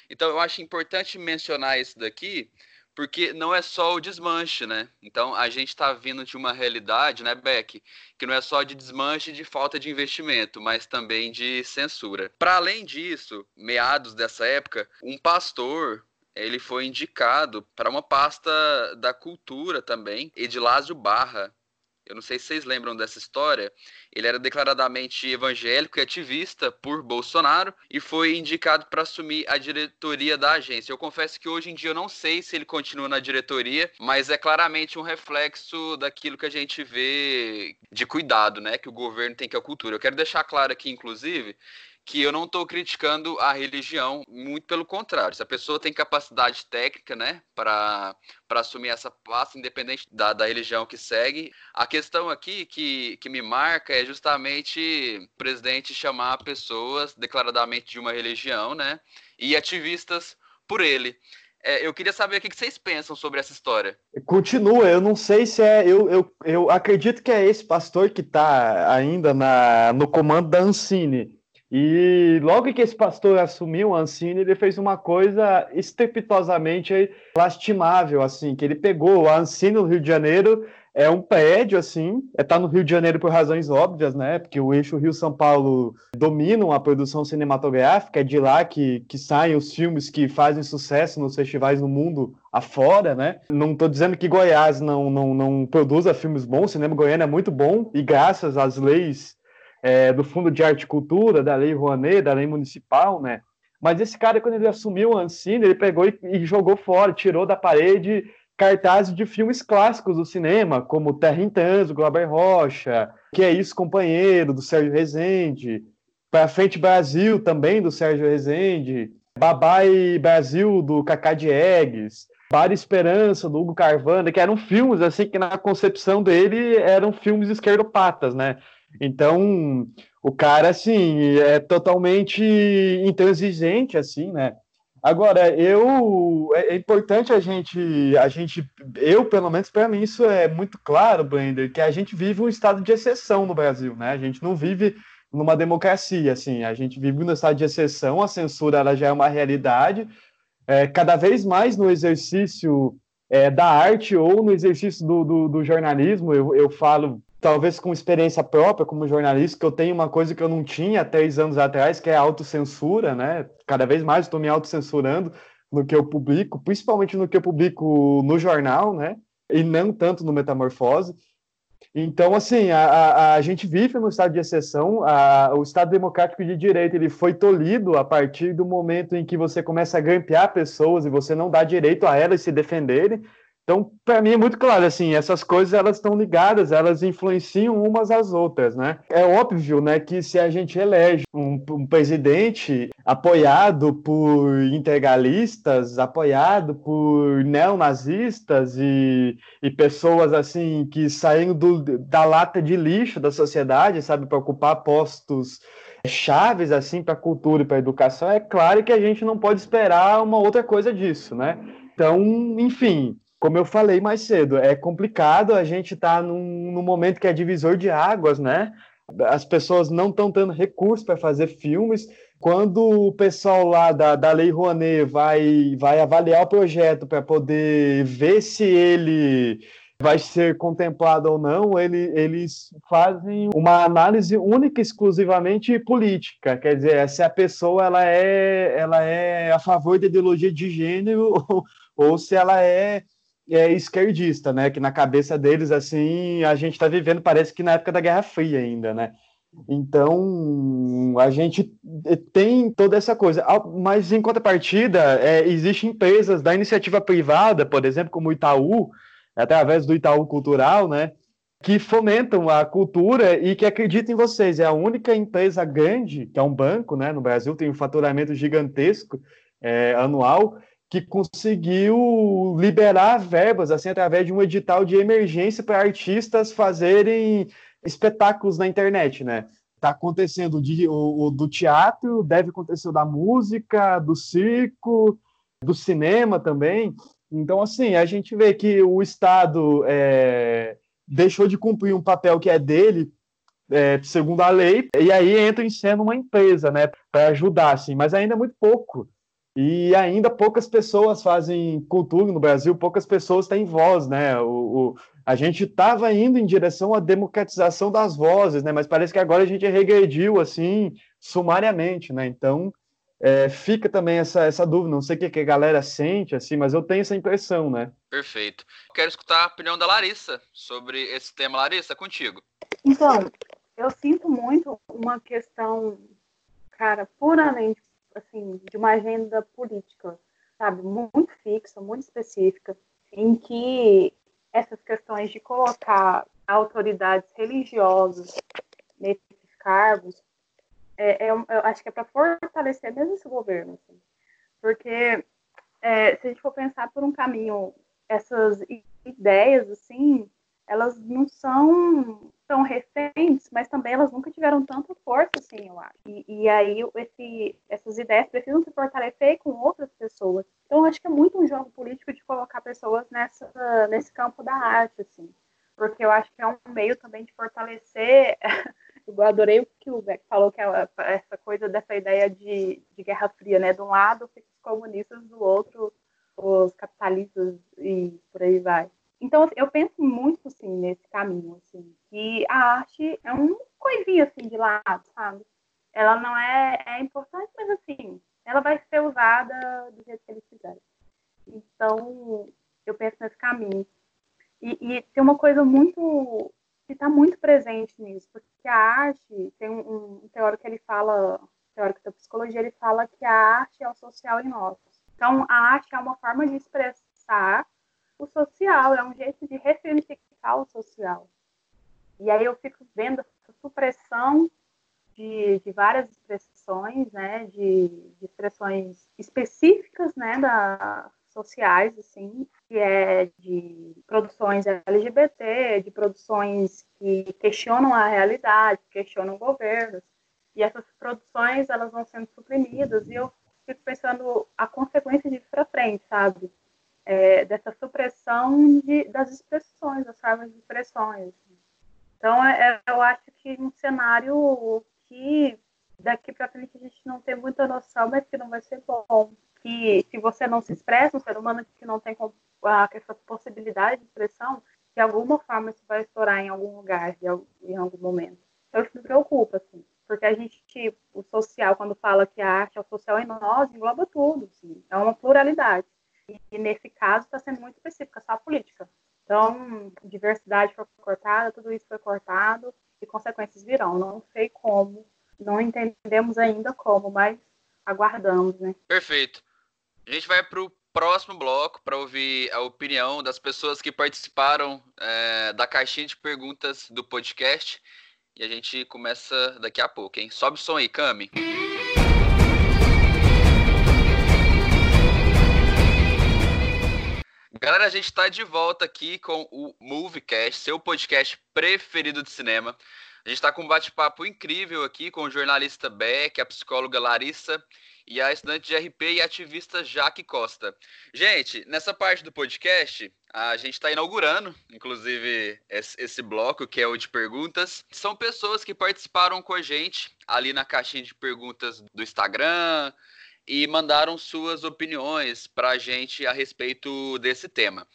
Então eu acho importante mencionar isso daqui, porque não é só o desmanche, né? Então a gente está vindo de uma realidade, né, Beck, que não é só de desmanche de falta de investimento, mas também de censura. Para além disso, meados dessa época, um pastor ele foi indicado para uma pasta da cultura também, Edilásio Barra, eu não sei se vocês lembram dessa história. Ele era declaradamente evangélico e ativista por Bolsonaro e foi indicado para assumir a diretoria da agência. Eu confesso que hoje em dia eu não sei se ele continua na diretoria, mas é claramente um reflexo daquilo que a gente vê de cuidado, né, que o governo tem com a cultura. Eu quero deixar claro aqui, inclusive, que eu não estou criticando a religião, muito pelo contrário. Se a pessoa tem capacidade técnica, né, para assumir essa pasta, independente da, da religião que segue, a questão aqui que, que me marca é justamente o presidente chamar pessoas declaradamente de uma religião, né, e ativistas por ele. É, eu queria saber o que vocês pensam sobre essa história. Continua, eu não sei se é. Eu, eu, eu acredito que é esse pastor que está ainda na, no comando da Ancine. E logo que esse pastor assumiu a Ancine, ele fez uma coisa estrepitosamente lastimável, assim, que ele pegou a Ancine no Rio de Janeiro é um prédio, assim, é tá no Rio de Janeiro por razões óbvias, né? Porque o eixo Rio-São Paulo dominam a produção cinematográfica, é de lá que, que saem os filmes que fazem sucesso nos festivais no mundo afora, né? Não estou dizendo que Goiás não, não, não produza filmes bons, o cinema goiano é muito bom, e graças às leis é, do Fundo de Arte e Cultura, da Lei Rouanet, da Lei Municipal, né? Mas esse cara, quando ele assumiu o Ancine, ele pegou e, e jogou fora, tirou da parede cartazes de filmes clássicos do cinema, como Terra em Trânsito, Glauber Rocha, Que é Isso, Companheiro, do Sérgio Rezende, Pra Frente Brasil, também do Sérgio Rezende, Babai Brasil, do Cacá Diegues, Bar Esperança, do Hugo Carvana, que eram filmes, assim, que na concepção dele eram filmes esquerdopatas, né? Então, o cara, assim, é totalmente intransigente, assim, né? Agora, eu é, é importante a gente, a gente, eu pelo menos para mim isso é muito claro, Blender, que a gente vive um estado de exceção no Brasil, né? A gente não vive numa democracia, assim, a gente vive num estado de exceção, a censura ela já é uma realidade, é, cada vez mais no exercício é, da arte ou no exercício do, do, do jornalismo, eu, eu falo talvez com experiência própria como jornalista, que eu tenho uma coisa que eu não tinha três anos atrás, que é a autocensura, né? Cada vez mais estou me autocensurando no que eu publico, principalmente no que eu publico no jornal, né? E não tanto no Metamorfose. Então, assim, a, a, a gente vive no estado de exceção, a, o Estado Democrático de Direito ele foi tolhido a partir do momento em que você começa a grampear pessoas e você não dá direito a elas se defenderem, então, para mim é muito claro, assim, essas coisas elas estão ligadas, elas influenciam umas às outras, né? É óbvio, né, que se a gente elege um, um presidente apoiado por integralistas, apoiado por neonazistas e, e pessoas, assim, que saem do, da lata de lixo da sociedade, sabe, para ocupar postos chaves, assim, para a cultura e para a educação, é claro que a gente não pode esperar uma outra coisa disso, né? Então, enfim, como eu falei mais cedo, é complicado, a gente está num, num, momento que é divisor de águas, né? As pessoas não estão tendo recursos para fazer filmes. Quando o pessoal lá da, da Lei Rouanet vai, vai avaliar o projeto para poder ver se ele vai ser contemplado ou não, ele, eles fazem uma análise única exclusivamente política, quer dizer, se a pessoa ela é, ela é a favor da ideologia de gênero [laughs] ou se ela é é, esquerdista, né? Que na cabeça deles, assim, a gente está vivendo, parece que na época da Guerra Fria ainda, né? Então, a gente tem toda essa coisa. Mas, em contrapartida, é, existem empresas da iniciativa privada, por exemplo, como o Itaú, através do Itaú Cultural, né? Que fomentam a cultura e que acreditam em vocês. É a única empresa grande, que é um banco, né? No Brasil tem um faturamento gigantesco é, anual, que conseguiu liberar verbas assim através de um edital de emergência para artistas fazerem espetáculos na internet, né? Tá acontecendo de, o, o, do teatro, deve acontecer da música, do circo, do cinema também. Então, assim, a gente vê que o Estado é, deixou de cumprir um papel que é dele, é, segundo a lei, e aí entra em cena uma empresa, né, para ajudar, assim, mas ainda é muito pouco. E ainda poucas pessoas fazem cultura no Brasil, poucas pessoas têm voz, né? O, o a gente estava indo em direção à democratização das vozes, né? Mas parece que agora a gente regrediu assim sumariamente, né? Então é, fica também essa, essa dúvida. Não sei o que, que a galera sente, assim, mas eu tenho essa impressão, né? Perfeito. Quero escutar a opinião da Larissa sobre esse tema. Larissa, contigo. Então, eu sinto muito uma questão, cara, puramente assim, de uma agenda política, sabe, muito fixa, muito específica, em que essas questões de colocar autoridades religiosas nesses cargos, é, é, eu acho que é para fortalecer mesmo esse governo, assim. porque é, se a gente for pensar por um caminho, essas ideias, assim, elas não são tão recentes, mas também elas nunca tiveram tanta força, assim, eu acho. E, e aí esse, essas ideias precisam se fortalecer com outras pessoas. Então, eu acho que é muito um jogo político de colocar pessoas nessa, nesse campo da arte, assim. Porque eu acho que é um meio também de fortalecer. [laughs] eu adorei o que o Beck falou, que essa coisa dessa ideia de, de Guerra Fria, né? De um lado os comunistas, do outro os capitalistas e por aí vai. Então, eu penso muito, assim, nesse caminho, assim, que a arte é um coisinha, assim, de lado, sabe? Ela não é, é importante, mas, assim, ela vai ser usada do jeito que eles quiserem. Então, eu penso nesse caminho. E, e tem uma coisa muito que está muito presente nisso, porque a arte tem um, um teórico que ele fala, teórico da psicologia, ele fala que a arte é o social em nós. Então, a arte é uma forma de expressar o social, é um jeito de ressignificar o social. E aí eu fico vendo essa supressão de, de várias expressões, né, de, de, expressões específicas, né, da, sociais, assim, que é de produções LGBT, de produções que questionam a realidade, questionam governos, e essas produções, elas vão sendo suprimidas, e eu fico pensando a consequência disso para frente, sabe? É, dessa supressão de, das expressões, das formas de expressões. Então, é, eu acho que um cenário que daqui para frente a gente não tem muita noção, mas que não vai ser bom. Que se você não se expressa, um ser humano que não tem essa possibilidade de expressão, de alguma forma isso vai estourar em algum lugar, em algum momento. Então, isso me preocupa, assim porque a gente, o social, quando fala que a arte é o social em nós, engloba tudo, assim, é uma pluralidade. E, nesse caso está sendo muito específica, só a política. Então, diversidade foi cortada, tudo isso foi cortado e consequências virão. Não sei como, não entendemos ainda como, mas aguardamos, né? Perfeito. A gente vai para o próximo bloco para ouvir a opinião das pessoas que participaram é, da caixinha de perguntas do podcast. E a gente começa daqui a pouco, hein? Sobe o som aí, Cami. Galera, a gente está de volta aqui com o Moviecast, seu podcast preferido de cinema. A gente está com um bate-papo incrível aqui com o jornalista Beck, a psicóloga Larissa e a estudante de RP e ativista Jaque Costa. Gente, nessa parte do podcast, a gente está inaugurando, inclusive, esse, bloco que é o de perguntas. São pessoas que participaram com a gente ali na caixinha de perguntas do Instagram e mandaram suas opiniões para a gente a respeito desse tema.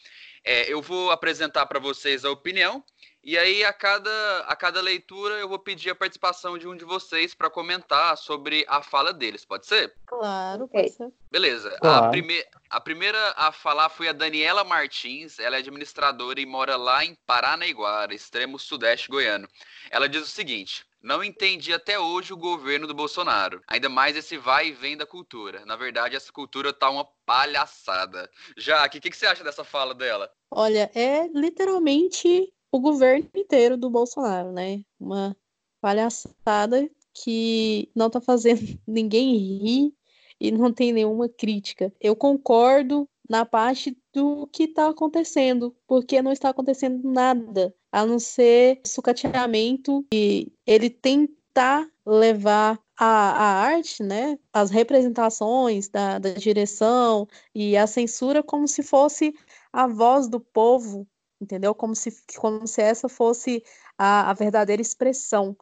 É, eu vou apresentar para vocês a opinião e aí, a cada, a cada leitura, eu vou pedir a participação de um de vocês para comentar sobre a fala deles. Pode ser? Claro, pode ser. Beleza. Claro. A, prime a primeira a falar foi a Daniela Martins. Ela é administradora e mora lá em Paranaiguara, extremo sudeste goiano. Ela diz o seguinte. Não entendi até hoje o governo do Bolsonaro. Ainda mais esse vai e vem da cultura. Na verdade, essa cultura tá uma palhaçada. Jaque, o que, que, você acha dessa fala dela? Olha, é literalmente o governo inteiro do Bolsonaro, né? Uma palhaçada que não tá fazendo [laughs] ninguém rir e não tem nenhuma crítica. Eu concordo na parte do que está acontecendo, porque não está acontecendo nada, a não ser sucateamento e ele tentar levar a, a arte, né, as representações da, da direção e a censura como se fosse a voz do povo entendeu? Como se, como se essa fosse a, a verdadeira expressão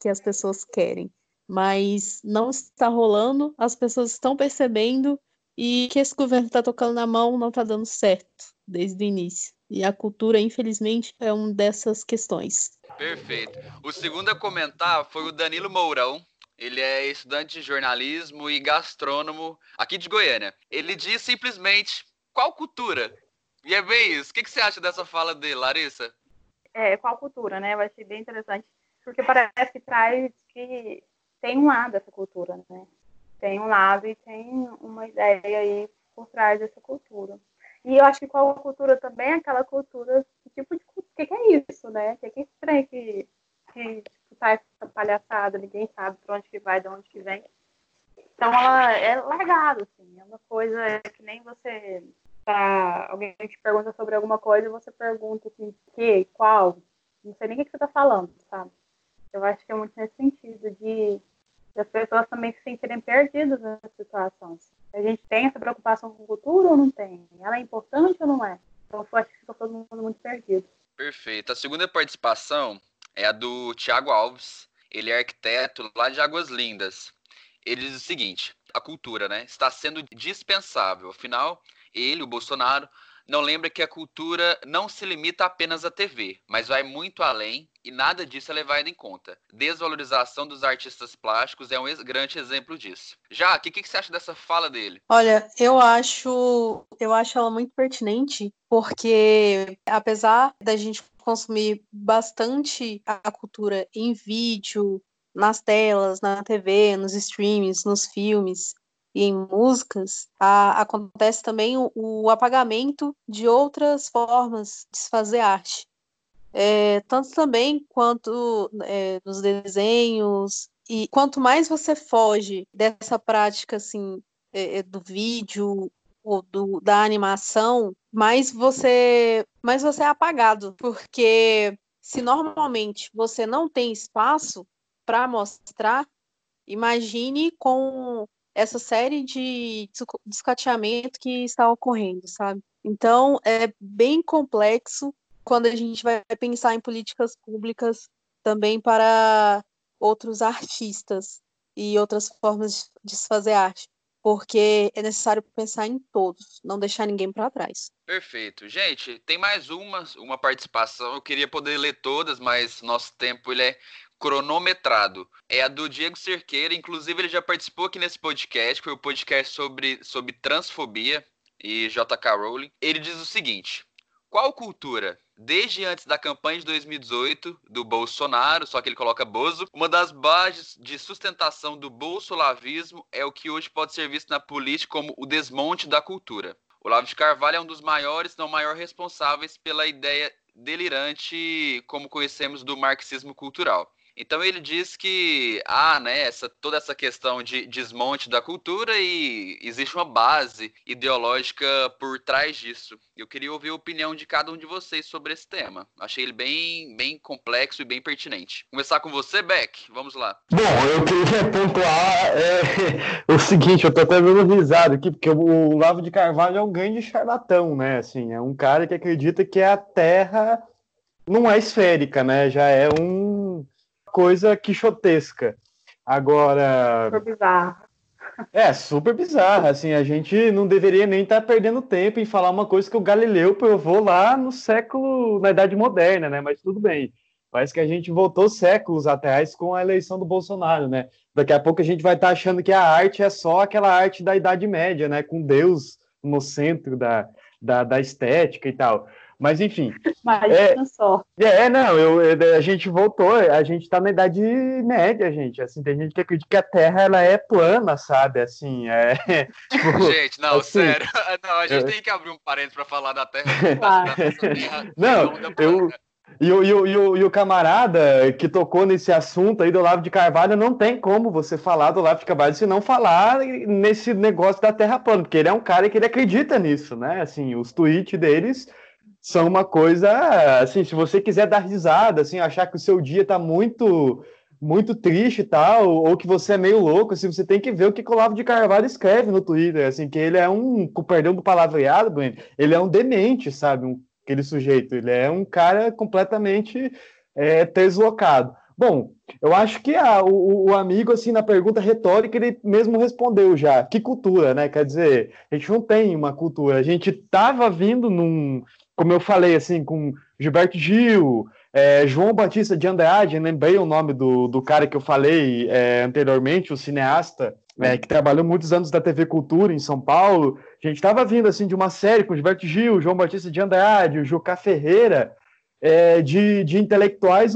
que as pessoas querem. Mas não está rolando, as pessoas estão percebendo e que esse governo está tocando na mão não está dando certo desde o início. E a cultura, infelizmente, é uma dessas questões. Perfeito. O segundo a comentar foi o Danilo Mourão. Ele é estudante de jornalismo e gastrônomo aqui de Goiânia. Ele diz simplesmente: qual cultura? E é bem isso. O que, que você acha dessa fala dele, Larissa? É, qual cultura, né? Eu achei bem interessante. Porque parece que traz que tem um lado dessa cultura, né? Tem um lado e tem uma ideia aí por trás dessa cultura. E eu acho que qual cultura também é aquela cultura, tipo de o que, que, é isso, né? O que, que é estranho que, que tipo, tá essa palhaçada, ninguém sabe para onde que vai, de onde que vem. Então ela é largada, assim, é uma coisa que nem você tá, alguém te pergunta sobre alguma coisa e você pergunta assim, que, qual, não sei nem o que você tá falando, sabe? Eu acho que é muito nesse sentido de as pessoas também se sentirem perdidas nessa situação. A gente tem essa preocupação com o futuro ou não tem? Ela é importante ou não é? Então, eu acho que ficou todo mundo muito perdido. Perfeito. A segunda participação é a do Tiago Alves. Ele é arquiteto lá de Águas Lindas. Ele diz o seguinte: a cultura, né, está sendo dispensável. Afinal, ele, o Bolsonaro, não lembra que a cultura não se limita apenas à TV, mas vai muito além e nada disso é levado em conta. Desvalorização dos artistas plásticos é um grande exemplo disso. Já, o que, que você acha dessa fala dele? Olha, eu acho, eu acho ela muito pertinente, porque apesar da gente consumir bastante a cultura em vídeo, nas telas, na TV, nos streams, nos filmes, e em músicas, a, acontece também o, o, apagamento de outras formas de se fazer arte. É, tanto também quanto é, nos desenhos, e quanto mais você foge dessa prática assim é, é do vídeo ou do, da animação, mais você, mais você é apagado, porque se normalmente você não tem espaço para mostrar, imagine com essa série de descateamento que está ocorrendo, sabe? Então, é bem complexo quando a gente vai pensar em políticas públicas também para outros [laughs] artistas e outras formas de se fazer arte, porque é necessário pensar em todos, não deixar ninguém para trás. Perfeito. Gente, tem mais uma, uma participação. Eu queria poder ler todas, mas nosso tempo ele é cronometrado. É a do Diego Cerqueira, inclusive ele já participou aqui nesse podcast, foi o um podcast sobre, sobre transfobia e JK Rowling. Ele diz o seguinte: qual cultura, desde antes da campanha de 2018 do Bolsonaro, só que ele coloca Bozo, uma das bases de sustentação do bolsolavismo é o que hoje pode ser visto na política como o desmonte da cultura. Olavo de Carvalho é um dos maiores, não maior responsáveis pela ideia delirante como conhecemos do marxismo cultural. Então ele diz que há né, essa, toda essa questão de desmonte da cultura e existe uma base ideológica por trás disso. Eu queria ouvir a opinião de cada um de vocês sobre esse tema. Achei ele bem, bem complexo e bem pertinente. Começar com você, Beck. Vamos lá. Bom, eu queria pontuar é, [laughs] o seguinte, eu tô até dando risada aqui, porque o Lavo de Carvalho é um grande charlatão, né? Assim, é um cara que acredita que a Terra não é esférica, né? Já é um coisa quixotesca. Agora. Super. É, super bizarra. Assim, a gente não deveria nem estar tá perdendo tempo em falar uma coisa que o Galileu provou lá no século, na Idade Moderna, né? Mas tudo bem. Parece que a gente voltou séculos atrás com a eleição do Bolsonaro, né? Daqui a pouco a gente vai estar tá achando que a arte é só aquela arte da Idade Média, né? Com Deus no centro da, da, da estética e tal. Mas enfim. Imagina é, só. É, não, eu, a gente voltou, a gente está na idade média, gente. Assim, tem gente que acredita que a Terra ela é plana, sabe? Assim, é. [laughs] Tipo, gente, não, assim, sério. [laughs] Não, a gente eu... tem que abrir um parênteses para falar da Terra. [laughs] Claro. terra não, eu. E o, e, o, e, o, e o camarada que tocou nesse assunto aí do Olavo de Carvalho, não tem como você falar do Olavo de Carvalho se não falar nesse negócio da Terra plana, porque ele é um cara que ele acredita nisso, né? Assim, os tweets deles são uma coisa, assim, se você quiser dar risada, assim, achar que o seu dia tá muito muito triste e tal, ou que você é meio louco, assim, você tem que ver o que o Olavo de Carvalho escreve no Twitter, assim, que ele é um, com perdão do palavreado, ele é um demente, sabe, um, aquele sujeito, ele é um cara completamente é, deslocado. Bom, eu acho que a, o, o, amigo, assim, na pergunta retórica, ele mesmo respondeu já. Que cultura, né? Quer dizer, a gente não tem uma cultura. A gente estava vindo num, como eu falei, assim, com Gilberto Gil, é, João Batista de Andrade, lembrei o nome do, do cara que eu falei é, anteriormente, o cineasta, é, que trabalhou muitos anos da TV Cultura em São Paulo. A gente estava vindo assim de uma série com Gilberto Gil, João Batista de Andrade, o Juca Ferreira, é, de, de intelectuais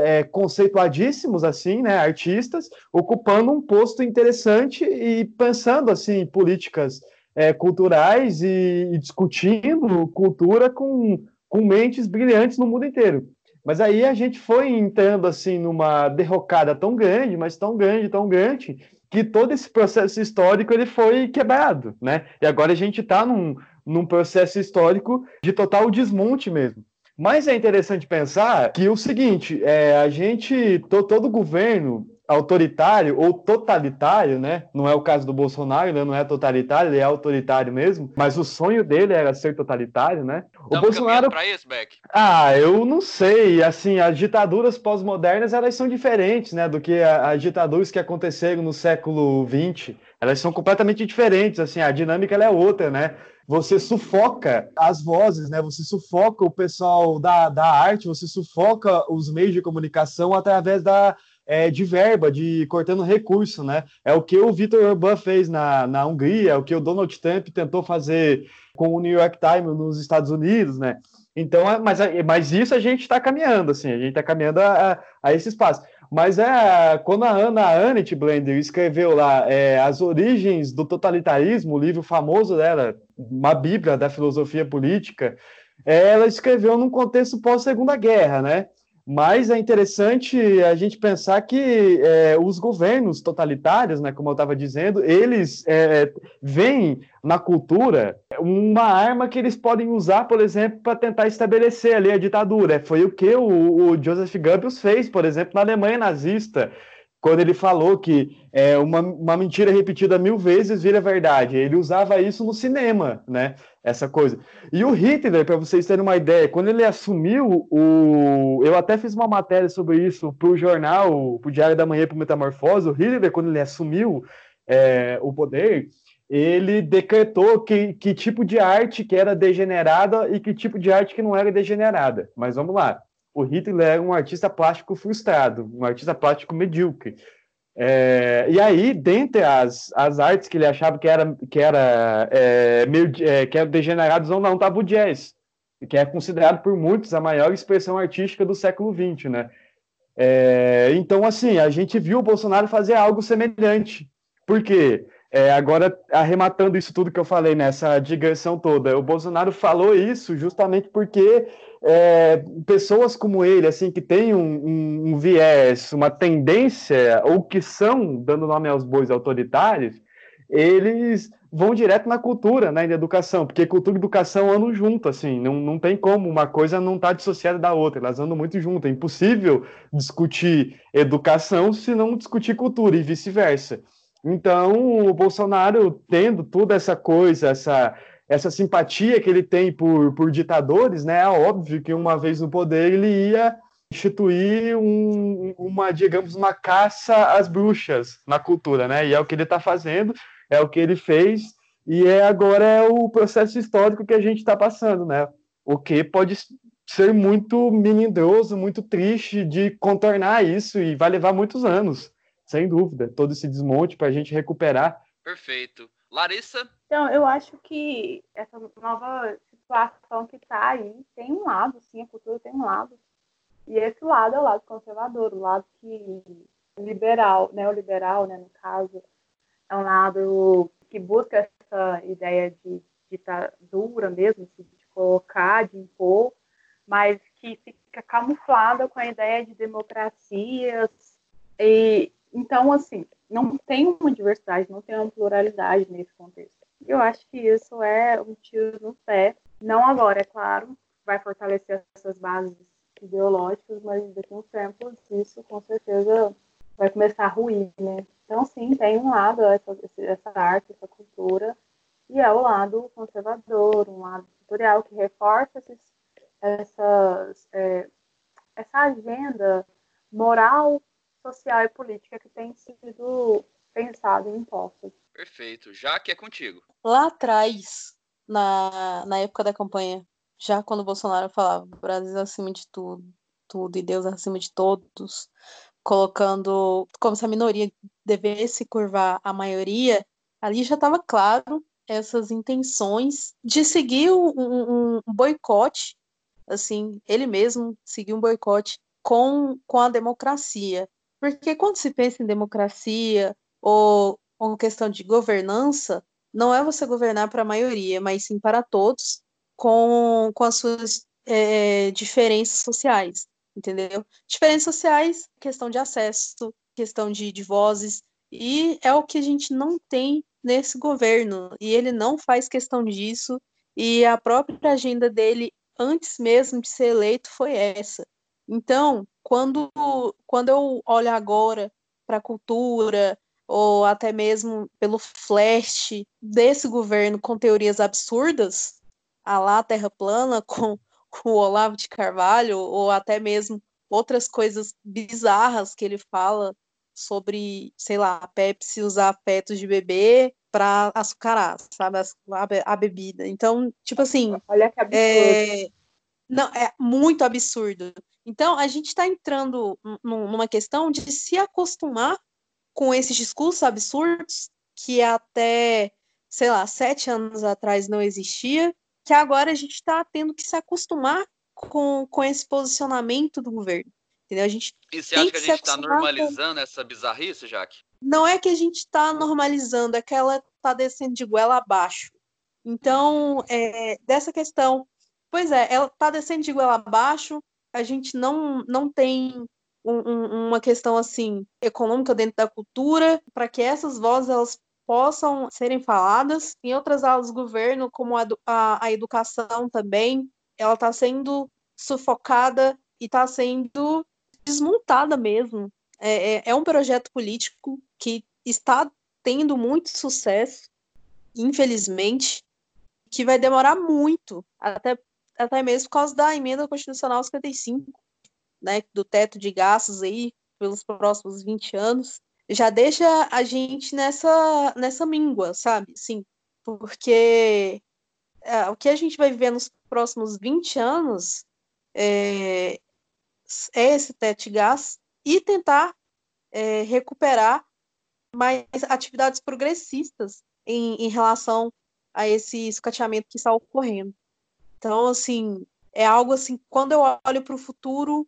é, conceituadíssimos, assim, né, artistas, ocupando um posto interessante e pensando assim políticas é, culturais e, e, discutindo cultura com, com mentes brilhantes no mundo inteiro. Mas aí a gente foi entrando assim numa derrocada tão grande, mas tão grande, tão grande, que todo esse processo histórico ele foi quebrado, né? E agora a gente está num, num processo histórico de total desmonte mesmo. Mas é interessante pensar que o seguinte, é, a gente, to, todo governo, autoritário ou totalitário, né? Não é o caso do Bolsonaro, ele não é totalitário, ele é autoritário mesmo, mas o sonho dele era ser totalitário, né? O Bolsonaro para isso, Beck? Ah, eu não sei, assim, as ditaduras pós-modernas, elas são diferentes, né, do que as ditaduras que aconteceram no século XX. Elas são completamente diferentes, assim, a dinâmica é outra, né? você sufoca as vozes, né? Você sufoca o pessoal da, da arte, você sufoca os meios de comunicação através da, é, de verba, de cortando recurso, né? É o que o Vitor Orbán fez na, na Hungria, é o que o Donald Trump tentou fazer com o New York Times nos Estados Unidos, né? Então, é, mas, mas isso a gente está caminhando, assim, a gente está caminhando a, a esse espaço. Mas é quando a Ana Annett Blender escreveu lá é, As Origens do Totalitarismo, o livro famoso dela, uma bíblia da filosofia política, ela escreveu num contexto pós-segunda guerra, né? Mas é interessante a gente pensar que é, os governos totalitários, né, como eu estava dizendo, eles é, veem na cultura uma arma que eles podem usar, por exemplo, para tentar estabelecer ali a ditadura. Foi o que o, o Joseph Goebbels fez, por exemplo, na Alemanha nazista quando ele falou que é, uma, uma mentira repetida mil vezes vira verdade. Ele usava isso no cinema, né? Essa coisa. E o Hitler, para vocês terem uma ideia, quando ele assumiu o. Eu até fiz uma matéria sobre isso para o jornal, para o Diário da Manhã, para o Metamorfose. O Hitler, quando ele assumiu é, o poder, ele decretou que, que tipo de arte que era degenerada e que tipo de arte que não era degenerada. Mas vamos lá o Hitler era um artista plástico frustrado, um artista plástico medíocre. É, e aí, dentre as, as artes que ele achava que era, que era, é, meio, é, que eram degenerados ou não, estava o jazz, que é considerado por muitos a maior expressão artística do século XX, né? É, então, assim, a gente viu o Bolsonaro fazer algo semelhante. Por quê? É, agora, arrematando isso tudo que eu falei nessa digressão toda, o Bolsonaro falou isso justamente porque é, pessoas como ele, assim, que têm um, um, um, viés, uma tendência, ou que são, dando nome aos bois autoritários, eles vão direto na cultura, né, na educação, porque cultura e educação andam junto, assim, não, não tem como, uma coisa não estar tá dissociada da outra, elas andam muito junto, é impossível discutir educação se não discutir cultura e vice-versa. Então, o Bolsonaro tendo toda essa coisa, essa essa simpatia que ele tem por, por ditadores, né? É óbvio que uma vez no poder ele ia instituir um, uma, digamos, uma caça às bruxas na cultura, né? E é o que ele está fazendo, é o que ele fez, e é agora é o processo histórico que a gente está passando, né? O que pode ser muito melindroso, muito triste de contornar isso, e vai levar muitos anos, sem dúvida, todo esse desmonte para a gente recuperar. Perfeito. Larissa? Então, eu acho que essa nova situação que está aí tem um lado, sim, a cultura tem um lado. E esse lado é o lado conservador, o lado que liberal, neoliberal, né, no caso, é um lado que busca essa ideia de ditadura mesmo, assim, de colocar, de impor, mas que fica camuflada com a ideia de democracias. E, então, assim, não tem uma diversidade, não tem uma pluralidade nesse contexto. Eu acho que isso é um tiro no pé. Não agora, é claro, vai fortalecer essas bases ideológicas, mas daqui a uns tempos isso com certeza vai começar a ruir, né? Então, sim, tem um lado essa, essa arte, essa cultura, e é o lado conservador, um lado tutorial que reforça esses, essas, é, essa agenda moral social e política que tem sido pensado em impostos. Perfeito. Já que é contigo. Lá atrás, na, na época da campanha, já quando o Bolsonaro falava Brasil acima de tudo, tudo e Deus acima de todos, colocando como se a minoria devesse curvar a maioria, ali já estava claro essas intenções de seguir um, um, um boicote, assim, ele mesmo seguiu um boicote com, com a democracia. Porque quando se pensa em democracia ou uma questão de governança, não é você governar para a maioria, mas sim para todos, com, com as suas é, diferenças sociais, entendeu? Diferenças sociais, questão de acesso, questão de, de vozes, e é o que a gente não tem nesse governo, e ele não faz questão disso, e a própria agenda dele, antes mesmo de ser eleito, foi essa. Então, quando, quando eu olho agora para a cultura, ou até mesmo pelo flash desse governo com teorias absurdas, a lá Terra plana, [laughs] com, com o Olavo de Carvalho, ou até mesmo outras coisas bizarras que ele fala sobre, sei lá, a Pepsi usar fetos de bebê para açucarar, sabe, a, a, bebida. Então, tipo assim, olha que absurdo. É, não, é muito absurdo. Então, a gente está entrando numa questão de se acostumar com esses discursos absurdos que até, sei lá, sete anos atrás não existia, que agora a gente está tendo que se acostumar com, com esse posicionamento do governo. Entendeu? A gente e você acha que a gente está normalizando com... essa bizarrice, Jaque? Não é que a gente está normalizando, é que ela está descendo de goela abaixo. Então, é, dessa questão, pois é, ela está descendo de goela abaixo, a gente não, não tem um, um, uma questão assim econômica dentro da cultura para que essas vozes elas possam serem faladas. Em outras aulas do governo, como a, a, a educação também, ela está sendo sufocada e está sendo desmontada mesmo. É, é, é um projeto político que está tendo muito sucesso, infelizmente, que vai demorar muito, até, até mesmo por causa da emenda constitucional 55, né, do teto de gastos aí pelos próximos 20 anos, já deixa a gente nessa, nessa míngua, sabe? Sim, porque é, o que a gente vai viver nos próximos 20 anos é, é esse teto de gás e tentar é, recuperar mais atividades progressistas em, em relação a esse escateamento que está ocorrendo. Então, assim, é algo assim, quando eu olho para o futuro,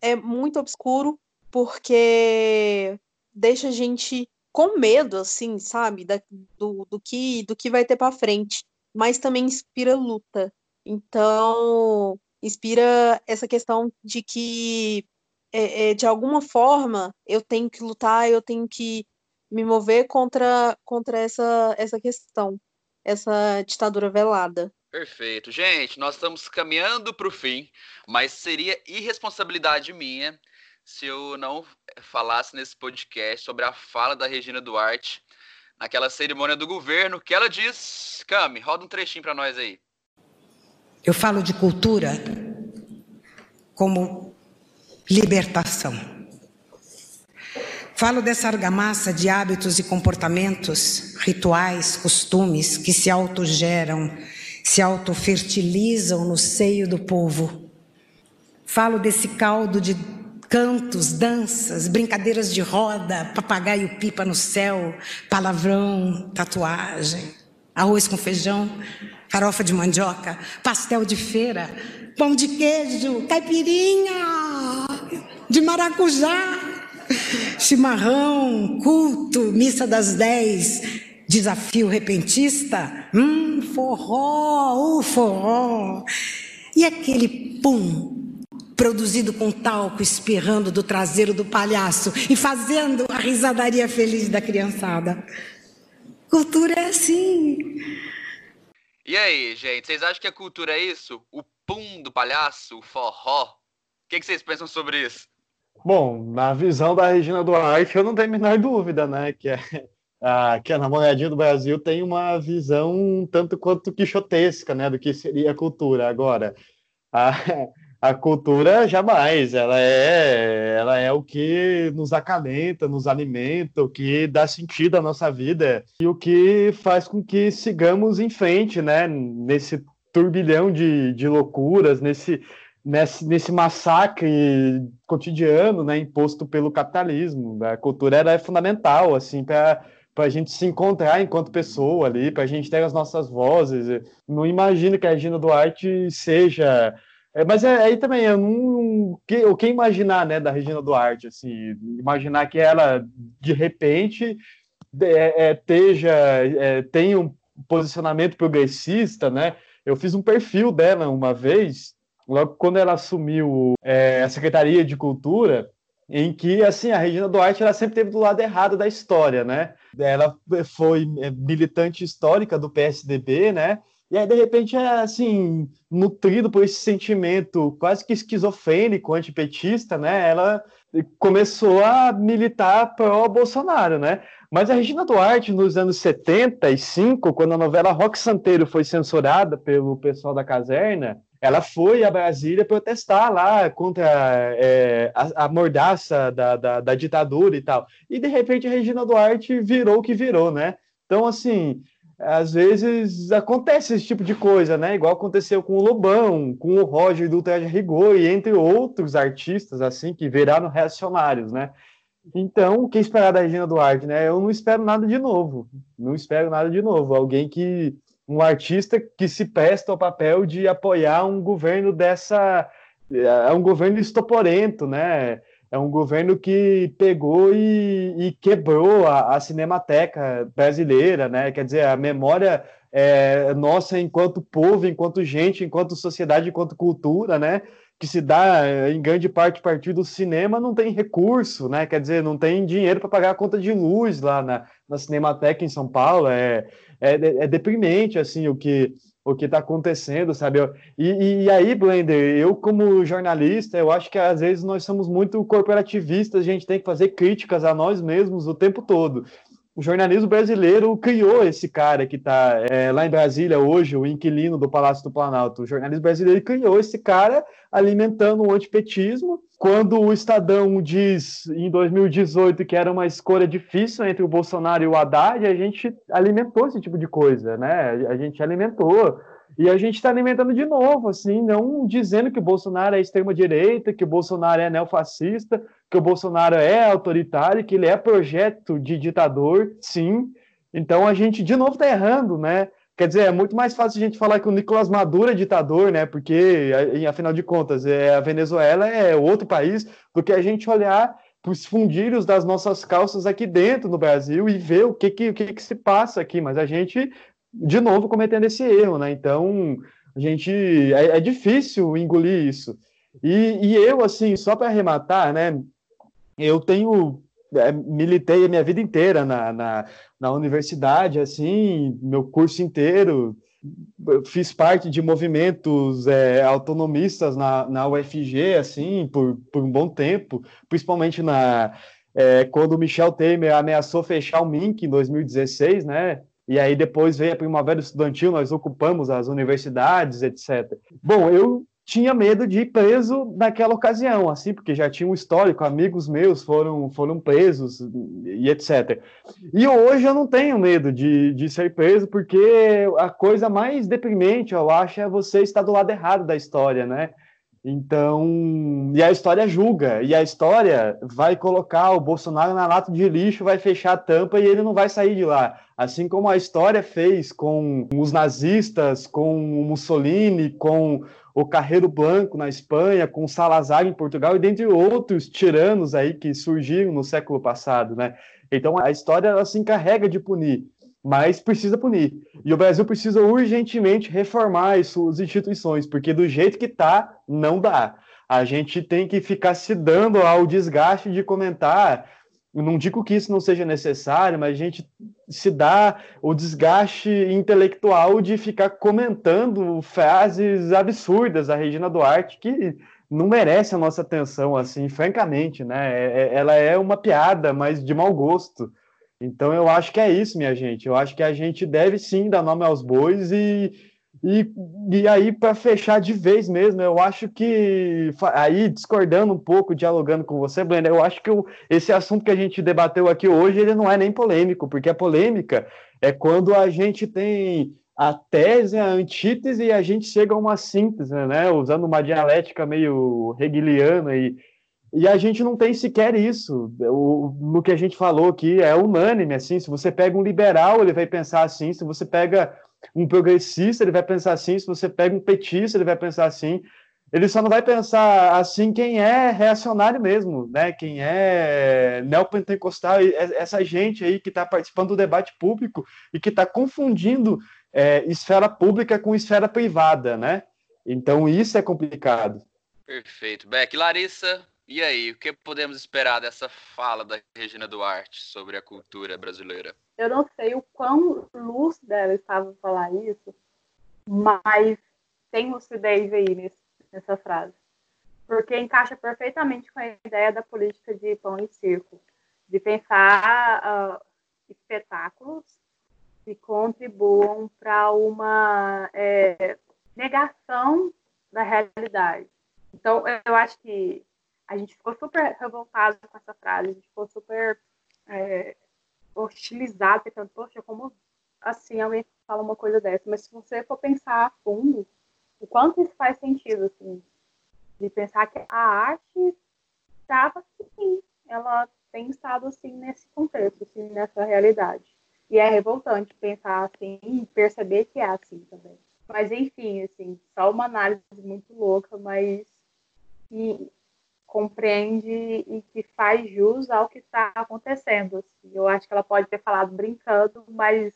é muito obscuro, porque deixa a gente com medo, assim, sabe, da, do, do, que, do que vai ter para frente, mas também inspira luta. Então, inspira essa questão de que, é, é, de alguma forma, eu tenho que lutar, eu tenho que me mover contra, contra essa, essa questão, essa ditadura velada. Perfeito. Gente, nós estamos caminhando para o fim, mas seria irresponsabilidade minha se eu não falasse nesse podcast sobre a fala da Regina Duarte naquela cerimônia do governo, que ela diz, Cami, roda um trechinho para nós aí. Eu falo de cultura como libertação. Falo dessa argamassa de hábitos e comportamentos, rituais, costumes que se autogeram, se autofertilizam no seio do povo. Falo desse caldo de cantos, danças, brincadeiras de roda, papagaio pipa no céu, palavrão, tatuagem, arroz com feijão, farofa de mandioca, pastel de feira, pão de queijo, caipirinha de maracujá, chimarrão, culto, missa das dez, desafio repentista, hum, forró, o forró. E aquele pum produzido com talco espirrando do traseiro do palhaço e fazendo a risadaria feliz da criançada. Cultura é assim. E aí, gente, vocês acham que a cultura é isso? O pum do palhaço, o forró? O que, que vocês pensam sobre isso? Bom, na visão da Regina Duarte, eu não tenho a menor dúvida, né? Que, é, a, que a namoradinha do Brasil tem uma visão tanto quanto quixotesca, né? Do que seria a cultura. Agora, a, a cultura jamais, ela é, ela é o que nos acalenta, nos alimenta, o que dá sentido à nossa vida e o que faz com que sigamos em frente, né? Nesse turbilhão de, de loucuras, nesse, nesse, nesse massacre cotidiano, né? Imposto pelo capitalismo. A cultura é fundamental, assim, para para a gente se encontrar enquanto pessoa ali, para a gente ter as nossas vozes. Não imagino que a Regina Duarte seja é, mas é, aí também, eu não, que, o que imaginar, né, da Regina Duarte, assim, imaginar que ela, de repente, é, é, teja, é, tem um posicionamento progressista, né, eu fiz um perfil dela uma vez, logo quando ela assumiu é, a Secretaria de Cultura, em que, assim, a Regina Duarte, ela sempre teve do lado errado da história, né, ela foi é, militante histórica do PSDB, né, e aí, de repente, é assim, nutrido por esse sentimento quase que esquizofrênico, antipetista, né? Ela começou a militar pró-Bolsonaro, né? Mas a Regina Duarte, nos anos 75, quando a novela Rock Santeiro foi censurada pelo pessoal da caserna, ela foi a Brasília protestar lá contra é, a, a, mordaça da, da, da, ditadura e tal. E, de repente, a Regina Duarte virou o que virou, né? Então, assim, às vezes acontece esse tipo de coisa, né? Igual aconteceu com o Lobão, com o Roger do Traje Rigor e entre outros artistas, assim, que viraram reacionários, né? Então, o que esperar da Regina Duarte, né? Eu não espero nada de novo. Não espero nada de novo. Alguém que. Um artista que se presta ao papel de apoiar um governo dessa. É um governo estoporento, né? É um governo que pegou e, e quebrou a, a, cinemateca brasileira, né? Quer dizer, a memória é, nossa enquanto povo, enquanto gente, enquanto sociedade, enquanto cultura, né? que se dá eh, em grande parte a partir do cinema não tem recurso, né? Quer dizer, não tem dinheiro para pagar a conta de luz lá na, na Cinemateca em São Paulo. É, é, é deprimente assim o que o que está acontecendo, sabe? E, e, aí, Blender, eu como jornalista, eu acho que às vezes nós somos muito corporativistas, a gente tem que fazer críticas a nós mesmos o tempo todo o jornalismo brasileiro criou esse cara que está é, lá em Brasília hoje, o inquilino do Palácio do Planalto. O jornalismo brasileiro criou esse cara alimentando o antipetismo. Quando o Estadão diz em 2018 que era uma escolha difícil entre o Bolsonaro e o Haddad, a gente alimentou esse tipo de coisa, né? A gente alimentou. E a gente está alimentando de novo, assim, não dizendo que o Bolsonaro é extrema-direita, que o Bolsonaro é neofascista, que o Bolsonaro é autoritário, que ele é projeto de ditador, sim. Então a gente, de novo, está errando, né? Quer dizer, é muito mais fácil a gente falar que o Nicolás Maduro é ditador, né? Porque, afinal de contas, é, a Venezuela é outro país, do que a gente olhar para os fundilhos das nossas calças aqui dentro no Brasil e ver o que, que, o que, que se passa aqui. Mas a gente de novo cometendo esse erro, né? Então, a gente é, é difícil engolir isso. E, e eu, assim, só para arrematar, né? Eu tenho é, militei a minha vida inteira na, na, na universidade, assim, meu curso inteiro. fiz parte de movimentos é, autonomistas na, na UFG, assim, por, por um bom tempo, principalmente na, é, quando o Michel Temer ameaçou fechar o MINC em 2016, né? e aí depois veio a Primavera Estudantil, nós ocupamos as universidades, etc. Bom, eu tinha medo de ir preso naquela ocasião, assim, porque já tinha um histórico, amigos meus foram, foram presos e etc. E hoje eu não tenho medo de, de ser preso, porque a coisa mais deprimente, eu acho, é você estar do lado errado da história, né? Então, e a história julga, e a história vai colocar o Bolsonaro na lata de lixo, vai fechar a tampa e ele não vai sair de lá. Assim como a história fez com os nazistas, com o Mussolini, com o Carreiro Blanco na Espanha, com Salazar em Portugal e dentre outros tiranos aí que surgiram no século passado, né? Então a história ela se encarrega de punir mas precisa punir. E o Brasil precisa urgentemente reformar as suas instituições, porque do jeito que está, não dá. A gente tem que ficar se dando ao desgaste de comentar. Não digo que isso não seja necessário, mas a gente se dá o desgaste intelectual de ficar comentando frases absurdas da Regina Duarte que não merece a nossa atenção, assim, francamente, né? É, é, ela é uma piada, mas de mau gosto. Então eu acho que é isso, minha gente. Eu acho que a gente deve sim dar nome aos bois e, e, e aí, para fechar de vez mesmo, eu acho que, aí discordando um pouco, dialogando com você, Brenda, eu acho que o, esse assunto que a gente debateu aqui hoje, ele não é nem polêmico, porque a polêmica é quando a gente tem a tese, a antítese e a gente chega a uma síntese, né? Usando uma dialética meio hegeliana e e a gente não tem sequer isso. O, no que a gente falou aqui é unânime, assim, se você pega um liberal, ele vai pensar assim, se você pega um progressista, ele vai pensar assim, se você pega um petista, ele vai pensar assim. Ele só não vai pensar assim quem é reacionário mesmo, né? Quem é neopentecostal, essa gente aí que está participando do debate público e que está confundindo é, esfera pública com esfera privada, né? Então isso é complicado. Perfeito. Beck, Larissa, e aí, o que podemos esperar dessa fala da Regina Duarte sobre a cultura brasileira? Eu não sei o quão lúcida ela estava falar isso, mas tem lucidez aí nesse, nessa frase. porque encaixa perfeitamente com a ideia da política de pão e circo, de pensar uh, espetáculos que contribuam para uma é, negação da realidade. Então, eu acho que a gente ficou super revoltado com essa frase, a gente ficou super é, hostilizado, pensando, poxa, como assim alguém fala uma coisa dessa? Mas se você for pensar a fundo, o quanto isso faz sentido, assim, de pensar que a arte estava assim, ela tem estado assim nesse contexto, assim, nessa realidade. E é revoltante pensar assim e perceber que é assim também. Mas enfim, assim, só uma análise muito louca, mas compreende e que faz jus ao que está acontecendo. Assim. Eu acho que ela pode ter falado brincando, mas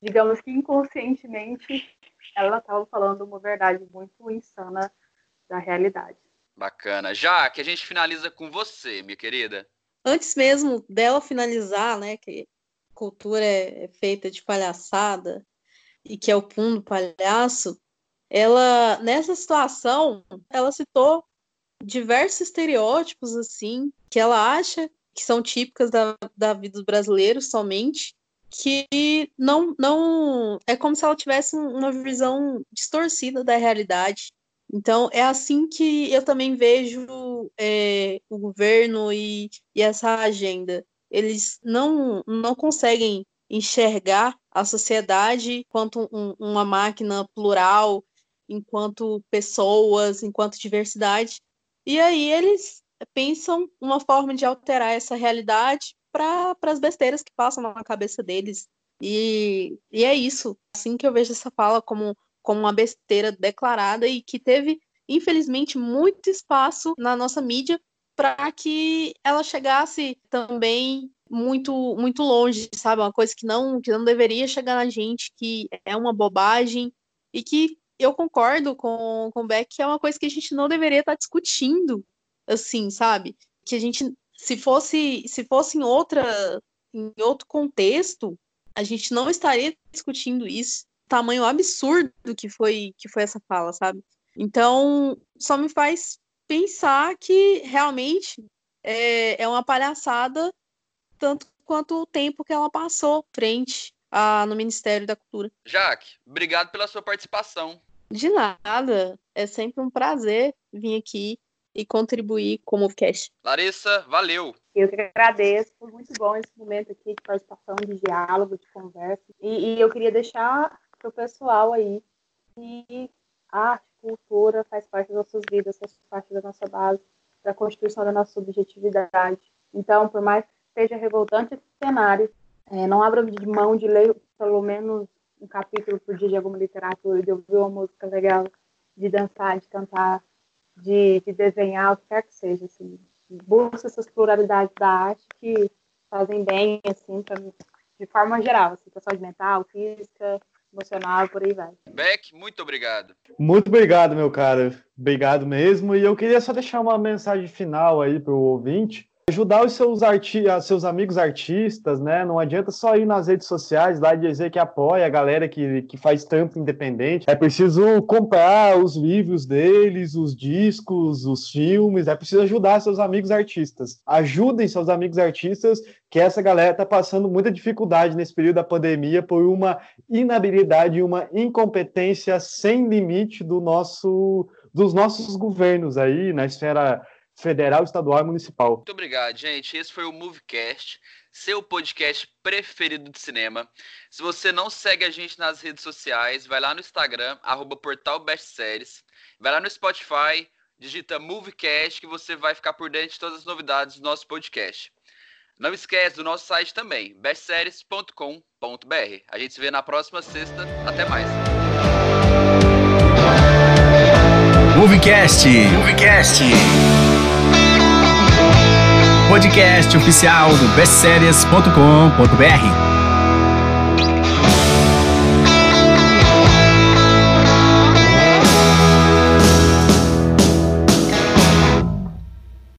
digamos que inconscientemente ela estava falando uma verdade muito insana da realidade. Bacana. Já que a gente finaliza com você, minha querida. Antes mesmo dela finalizar, né, que cultura é feita de palhaçada e que é o pum do palhaço, ela nessa situação, ela citou diversos estereótipos assim que ela acha que são típicas da, da vida dos brasileiros somente que não não é como se ela tivesse uma visão distorcida da realidade. Então é assim que eu também vejo é, o governo e, e essa agenda. Eles não não conseguem enxergar a sociedade enquanto um, uma máquina plural enquanto pessoas enquanto diversidade e aí eles pensam uma forma de alterar essa realidade para as besteiras que passam na cabeça deles. E, e é isso. Assim que eu vejo essa fala como, como uma besteira declarada e que teve, infelizmente, muito espaço na nossa mídia para que ela chegasse também muito muito longe, sabe? Uma coisa que não que não deveria chegar na gente, que é uma bobagem e que eu concordo com, com o Beck que é uma coisa que a gente não deveria estar discutindo, assim, sabe? Que a gente, se fosse, se fosse em outra, em outro contexto, a gente não estaria discutindo isso. Tamanho absurdo que foi, que foi essa fala, sabe? Então, só me faz pensar que realmente é, é uma palhaçada tanto quanto o tempo que ela passou frente a, no Ministério da Cultura. Jaque, obrigado pela sua participação. De nada. É sempre um prazer vir aqui e contribuir com o Movecast. Larissa, valeu. Eu que agradeço. Foi muito bom esse momento aqui de participação, de diálogo, de conversa. E, e eu queria deixar para o pessoal aí que arte, cultura faz parte das nossas vidas, faz parte da nossa base, da constituição da nossa subjetividade. Então, por mais que seja revoltante esse cenário, é, não abra de mão de ler pelo menos um capítulo por dia de alguma literatura, de ouvir uma música legal, de dançar, de cantar, de, de desenhar, o que quer que seja. Assim. Busca essas pluralidades da arte que fazem bem, assim, pra, de forma geral, assim, saúde mental, física, emocional, por aí vai. Beck, muito obrigado. Muito obrigado, meu cara. Obrigado mesmo. E eu queria só deixar uma mensagem final aí para o ouvinte ajudar os seus, arti seus amigos artistas, né? Não adianta só ir nas redes sociais lá e dizer que apoia a galera que, que faz tanto independente. É preciso comprar os livros deles, os discos, os filmes. É preciso ajudar seus amigos artistas. Ajudem seus amigos artistas, que essa galera tá passando muita dificuldade nesse período da pandemia por uma inabilidade e uma incompetência sem limite do nosso dos nossos governos aí na esfera federal, estadual e municipal. Muito obrigado, gente. Esse foi o Movecast, seu podcast preferido de cinema. Se você não segue a gente nas redes sociais, vai lá no Instagram, arroba portal Vai lá no Spotify, digita Movecast que você vai ficar por dentro de todas as novidades do nosso podcast. Não esquece do nosso site também, bestseries.com.br. A gente se vê na próxima sexta. Até mais. Movecast. Movecast podcast oficial do bestseries.com.br.